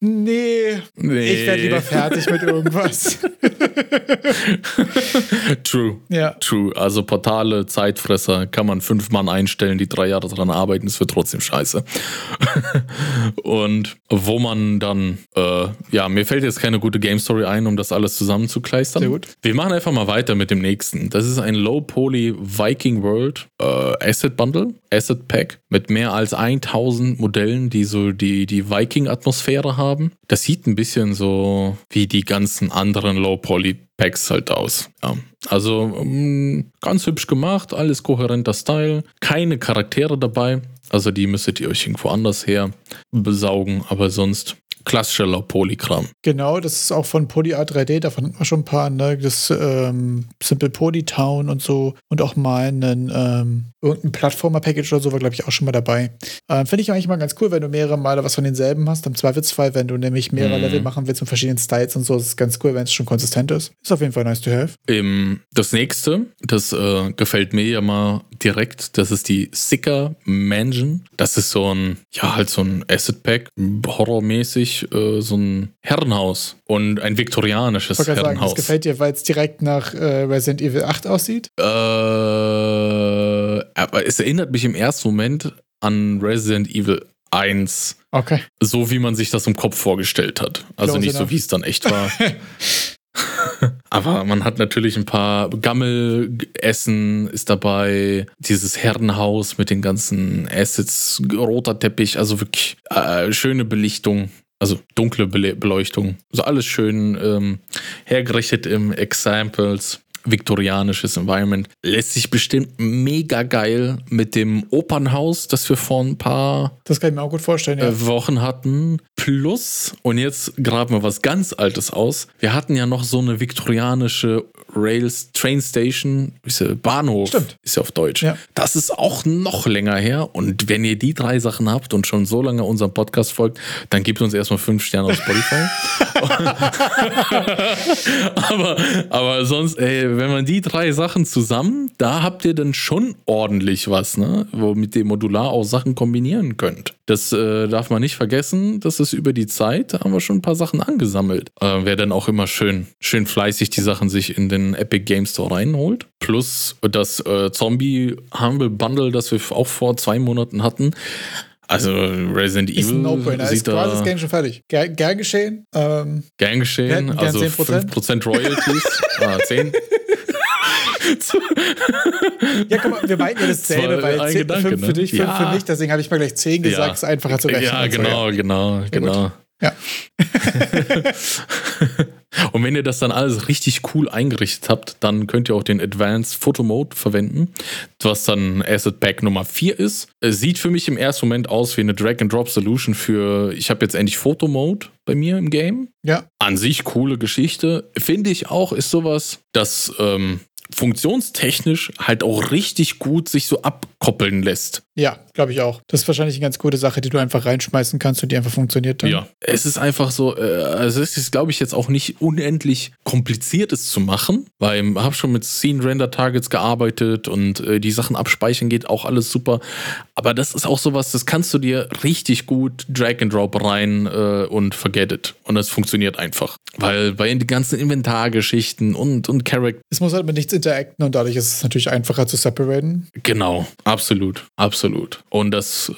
nee, nee. ich werde lieber fertig mit irgendwas. True. Ja. True. Also Portale, Zeitfresser, kann man fünf Mann einstellen, die drei Jahre dran arbeiten, es wird trotzdem scheiße. und wo man dann, äh, ja, mir fällt fällt jetzt keine gute Game Story ein, um das alles zusammenzukleistern. Sehr gut. Wir machen einfach mal weiter mit dem nächsten. Das ist ein Low Poly Viking World äh, Asset Bundle, Asset Pack mit mehr als 1000 Modellen, die so die, die Viking-Atmosphäre haben. Das sieht ein bisschen so wie die ganzen anderen Low Poly Packs halt aus. Ja. Also ähm, ganz hübsch gemacht, alles kohärenter Style, keine Charaktere dabei. Also die müsstet ihr euch irgendwo anders her besaugen, aber sonst klassischer Polykram. Genau, das ist auch von PolyArt 3D, davon hatten wir schon ein paar, ne? Das ähm, Simple Poly Town und so und auch mal einen ähm, irgendein Plattformer-Package oder so war, glaube ich, auch schon mal dabei. Ähm, Finde ich eigentlich mal ganz cool, wenn du mehrere Male was von denselben hast. Im Zweifelsfall, wenn du nämlich mehrere mm. Level machen willst und verschiedenen Styles und so, ist es ganz cool, wenn es schon konsistent ist. Ist auf jeden Fall nice to have. Ähm, das nächste, das äh, gefällt mir ja mal direkt, das ist die Sicker Mansion. Das ist so ein, ja, halt so ein Asset-Pack, horrormäßig, äh, so ein Herrenhaus und ein viktorianisches Herrenhaus. Sagen, das gefällt dir, weil es direkt nach äh, Resident Evil 8 aussieht? Äh, aber es erinnert mich im ersten Moment an Resident Evil 1. Okay. So wie man sich das im Kopf vorgestellt hat. Also Close nicht enough. so, wie es dann echt war. Aber man hat natürlich ein paar Gammelessen ist dabei, dieses Herrenhaus mit den ganzen Assets, roter Teppich, also wirklich äh, schöne Belichtung. Also dunkle Beleuchtung. So alles schön ähm, hergerichtet im Examples. Viktorianisches Environment. Lässt sich bestimmt mega geil mit dem Opernhaus, das wir vor ein paar das kann ich mir auch gut vorstellen, ja. äh, Wochen hatten. Plus, und jetzt graben wir was ganz Altes aus. Wir hatten ja noch so eine viktorianische Rails Train Station, Bahnhof, Stimmt. ist ja auf Deutsch. Ja. Das ist auch noch länger her. Und wenn ihr die drei Sachen habt und schon so lange unserem Podcast folgt, dann gebt uns erstmal fünf Sterne auf Spotify. aber, aber sonst, ey, wenn man die drei Sachen zusammen, da habt ihr dann schon ordentlich was, ne? Womit ihr modular auch Sachen kombinieren könnt. Das äh, darf man nicht vergessen. Das ist über die Zeit, da haben wir schon ein paar Sachen angesammelt. Äh, Wer dann auch immer schön, schön fleißig die Sachen sich in den Epic Game Store reinholt. Plus das äh, Zombie Humble Bundle, das wir auch vor zwei Monaten hatten. Also Resident Ist ein Evil No-Brainer. Ist sieht quasi das da Game schon fertig. Ger gern geschehen. Ähm, gern geschehen. hätten gern Also 10%. 5% Royalties. ah, 10. ja, guck mal, wir meinten ja dasselbe, weil ein 10, Gedanke, 5 für ne? dich, 5 Ja. für mich. Deswegen habe ich mal gleich 10 gesagt. Ja. Ist einfacher zu rechnen. Ja, und so, genau, genau, genau. Ja. Und wenn ihr das dann alles richtig cool eingerichtet habt, dann könnt ihr auch den Advanced Photo Mode verwenden, was dann Asset Pack Nummer 4 ist. Es sieht für mich im ersten Moment aus wie eine Drag-and-Drop-Solution für, ich habe jetzt endlich Photo Mode bei mir im Game. Ja, An sich coole Geschichte. Finde ich auch, ist sowas, das ähm, funktionstechnisch halt auch richtig gut sich so abkoppeln lässt. Ja, glaube ich auch. Das ist wahrscheinlich eine ganz gute Sache, die du einfach reinschmeißen kannst und die einfach funktioniert dann. Ja, es ist einfach so, äh, also es ist, glaube ich, jetzt auch nicht unendlich kompliziert, es zu machen, weil ich habe schon mit Scene-Render-Targets gearbeitet und äh, die Sachen abspeichern geht auch alles super. Aber das ist auch sowas, das kannst du dir richtig gut Drag and Drop rein äh, und forget it. Und das funktioniert einfach. Weil bei den ganzen Inventargeschichten und, und Character, Es muss halt mit nichts interacten und dadurch ist es natürlich einfacher zu separaten. genau, absolut, absolut. Und das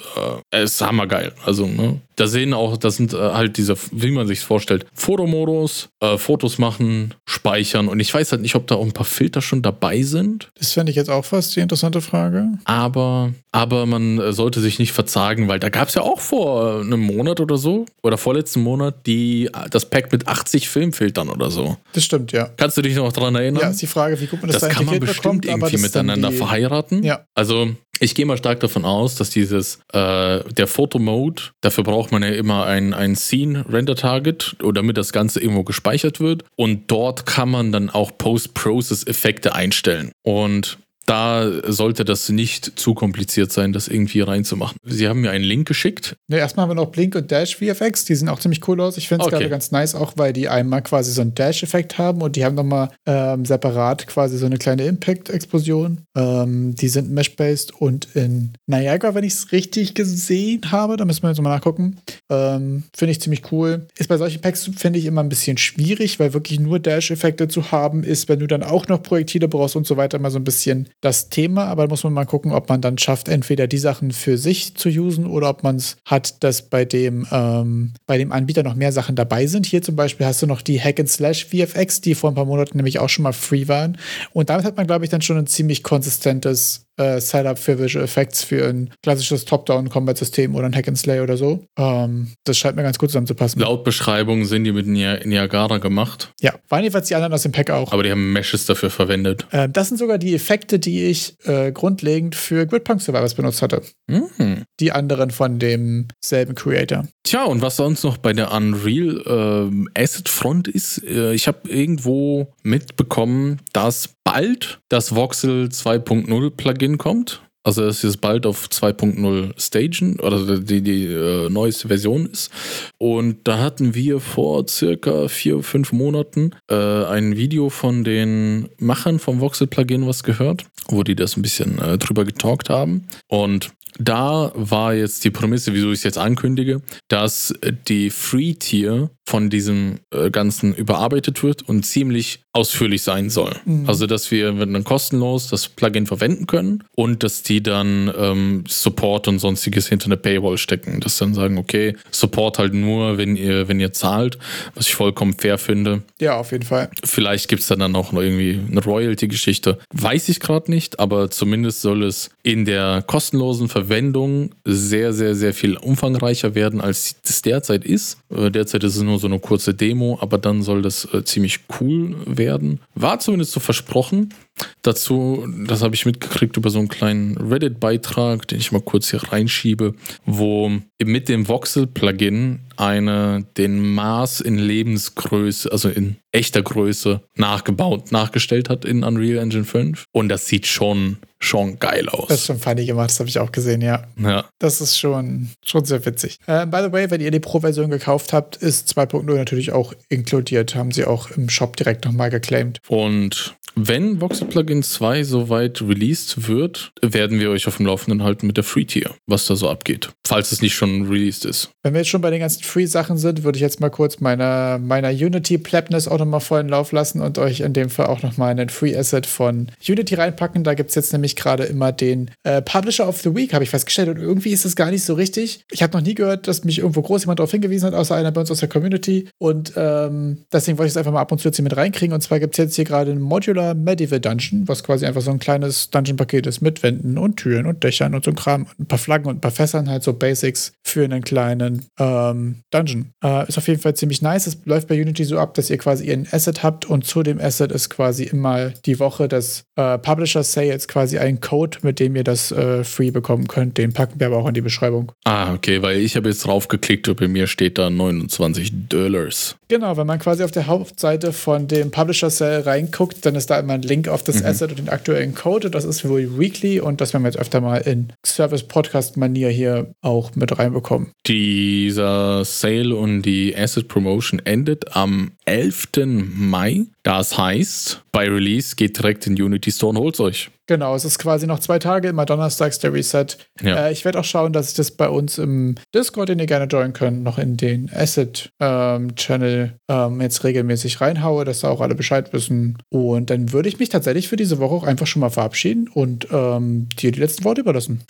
äh, ist hammergeil. Also, ne? Da sehen auch, das sind äh, halt diese, wie man sich vorstellt, Fotomodus, äh, Fotos machen, speichern. Und ich weiß halt nicht, ob da auch ein paar Filter schon dabei sind. Das fände ich jetzt auch fast die interessante Frage. Aber, aber man äh, sollte sich nicht verzagen, weil da gab es ja auch vor einem Monat oder so, oder vorletzten Monat, die, das Pack mit 80 Filmfiltern oder so. Das stimmt, ja. Kannst du dich noch dran erinnern? Ja, ist die Frage, wie gut man das, das da kann man bestimmt bekommt, irgendwie miteinander die, verheiraten. Ja. Also ich gehe mal stark davon aus, dass dieses, äh, der Fotomode, dafür braucht man ja immer ein, ein Scene-Render-Target, damit das Ganze irgendwo gespeichert wird. Und dort kann man dann auch Post-Process-Effekte einstellen. Und da sollte das nicht zu kompliziert sein, das irgendwie reinzumachen. Sie haben mir einen Link geschickt. Ne, erstmal haben wir noch Blink und Dash VFX, die sehen auch ziemlich cool aus. Ich finde es Okay. gerade ganz nice, auch weil die einmal quasi so einen Dash-Effekt haben und die haben nochmal ähm, separat quasi so eine kleine Impact-Explosion. Ähm, die sind Mesh-based und in Niagara, wenn ich es richtig gesehen habe, da müssen wir jetzt mal nachgucken. Ähm, finde ich ziemlich cool. Ist bei solchen Packs, finde ich, immer ein bisschen schwierig, weil wirklich nur Dash-Effekte zu haben ist, wenn du dann auch noch Projektile brauchst und so weiter, immer so ein bisschen das Thema. Aber muss man mal gucken, ob man dann schafft, entweder die Sachen für sich zu usen oder ob man es hat, dass bei dem, ähm, bei dem Anbieter noch mehr Sachen dabei sind. Hier zum Beispiel hast du noch die Hack and Slash VFX, die vor ein paar Monaten nämlich auch schon mal free waren. Und damit hat man, glaube ich, dann schon ein ziemlich konsistentes äh, Setup für Visual Effects für ein klassisches Top-Down-Combat-System oder ein Hack and Slay oder so. Ähm, das scheint mir ganz gut zusammenzupassen. Laut Beschreibung sind die mit Nia- Niagara gemacht, Ja, waren jedenfalls die anderen aus dem Pack auch. aber die haben Meshes dafür verwendet. Ähm, das sind sogar die Effekte, die ich äh, grundlegend für Gridpunk Survivors benutzt hatte. Mhm. Die anderen von demselben Creator. Tja, und was sonst noch bei der Unreal ähm, Asset Front ist, äh, ich habe irgendwo mitbekommen, dass bald das Voxel 2.0 Plugin kommt. Also dass es bald auf 2.0 Stagen oder die, die äh, neueste Version ist. Und da hatten wir vor circa vier, fünf Monaten äh, ein Video von den Machern vom Voxel Plugin was gehört, wo die das ein bisschen äh, drüber getalkt haben. Und da war jetzt die Prämisse, wieso ich es jetzt ankündige, dass die Free-Tier von diesem äh, Ganzen überarbeitet wird und ziemlich ausführlich sein soll. Mhm. Also, dass wir dann kostenlos das Plugin verwenden können und dass die die dann ähm, Support und sonstiges hinter eine Paywall stecken. Dass dann sagen, okay, Support halt nur, wenn ihr, wenn ihr zahlt, was ich vollkommen fair finde. Ja, auf jeden Fall. Vielleicht gibt es dann, dann auch noch irgendwie eine Royalty-Geschichte. Weiß ich gerade nicht, aber zumindest soll es in der kostenlosen Verwendung sehr, sehr, sehr viel umfangreicher werden, als es derzeit ist. Äh, derzeit ist es nur so eine kurze Demo, aber dann soll das äh, ziemlich cool werden. War zumindest so versprochen. Dazu, das habe ich mitgekriegt über so einen kleinen Reddit-Beitrag, den ich mal kurz hier reinschiebe, wo mit dem Voxel-Plugin eine den Maß in Lebensgröße, also in echter Größe nachgebaut, nachgestellt hat in Unreal Engine 5. Und das sieht schon, schon geil aus. Das ist schon funny gemacht, das habe ich auch gesehen, ja. Ja. Das ist schon, schon sehr witzig. Äh, by the way, wenn ihr die Pro-Version gekauft habt, ist 2.0 natürlich auch inkludiert. Haben sie auch im Shop direkt nochmal geclaimed. Und wenn Voxel Plugin 2 soweit released wird, werden wir euch auf dem Laufenden halten mit der Free Tier, was da so abgeht. Falls es nicht schon released ist. Wenn wir jetzt schon bei den ganzen Free-Sachen sind, würde ich jetzt mal kurz meiner, meiner Unity-Plebness auch nochmal vollen Lauf lassen und euch in dem Fall auch nochmal einen Free-Asset von Unity reinpacken. Da gibt es jetzt nämlich gerade immer den äh, Publisher of the Week, habe ich festgestellt. Und irgendwie ist es gar nicht so richtig. Ich habe noch nie gehört, dass mich irgendwo groß jemand darauf hingewiesen hat, außer einer bei uns aus der Community. Und ähm, deswegen wollte ich es einfach mal ab und zu jetzt hier mit reinkriegen. Und zwar gibt es jetzt hier gerade einen Modular Medieval Dungeon, was quasi einfach so ein kleines Dungeon-Paket ist mit Wänden und Türen und Dächern und so ein Kram, ein paar Flaggen und ein paar Fässern, halt so Basics für einen kleinen ähm, Dungeon. Äh, ist auf jeden Fall ziemlich nice. Es läuft bei Unity so ab, dass ihr quasi ihren Asset habt und zu dem Asset ist quasi immer die Woche des äh, Publisher Sales quasi ein Code, mit dem ihr das äh, free bekommen könnt. Den packen wir aber auch in die Beschreibung. Ah, okay, weil ich habe jetzt draufgeklickt und bei mir steht da 29 Dollars. Genau, wenn man quasi auf der Hauptseite von dem Publisher Sale reinguckt, dann ist da immer ein Link auf das Asset und den aktuellen Code. Und das ist wohl weekly und das werden wir jetzt öfter mal in Service-Podcast-Manier hier auch mit reinbekommen. Dieser Sale und die Asset Promotion endet am 11. Mai. Das heißt, bei Release geht direkt in Unity Store und holt's euch. Genau, es ist quasi noch zwei Tage, immer donnerstags der Reset. Ja. Äh, ich werde auch schauen, dass ich das bei uns im Discord, den ihr gerne joinen könnt, noch in den Asset-Channel ähm, jetzt regelmäßig reinhaue, dass da auch alle Bescheid wissen. Und dann würde ich mich tatsächlich für diese Woche auch einfach schon mal verabschieden und ähm, dir die letzten Worte überlassen.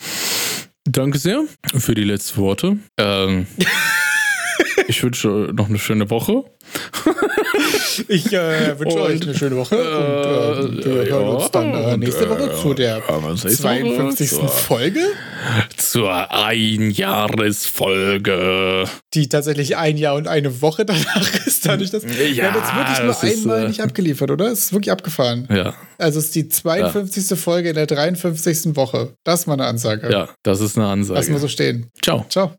Danke sehr für die letzten Worte. Ähm, ich wünsche noch eine schöne Woche. Ich äh, wünsche Und, euch eine schöne Woche äh, und äh, wir ja, hören uns dann äh, nächste äh, Woche zu der hören wir uns nächste Woche 52. zur- Folge, Zur Einjahresfolge. die tatsächlich ein Jahr und eine Woche danach ist. Dadurch, dass wir Ja, haben jetzt wirklich nur das ist, einmal äh, nicht abgeliefert, oder? Es ist wirklich abgefahren. Ja, Also es ist die 52. Folge in der 53. Woche. Das ist mal eine Ansage. ja, das ist eine Ansage. Lassen wir so stehen. Ciao. Ciao.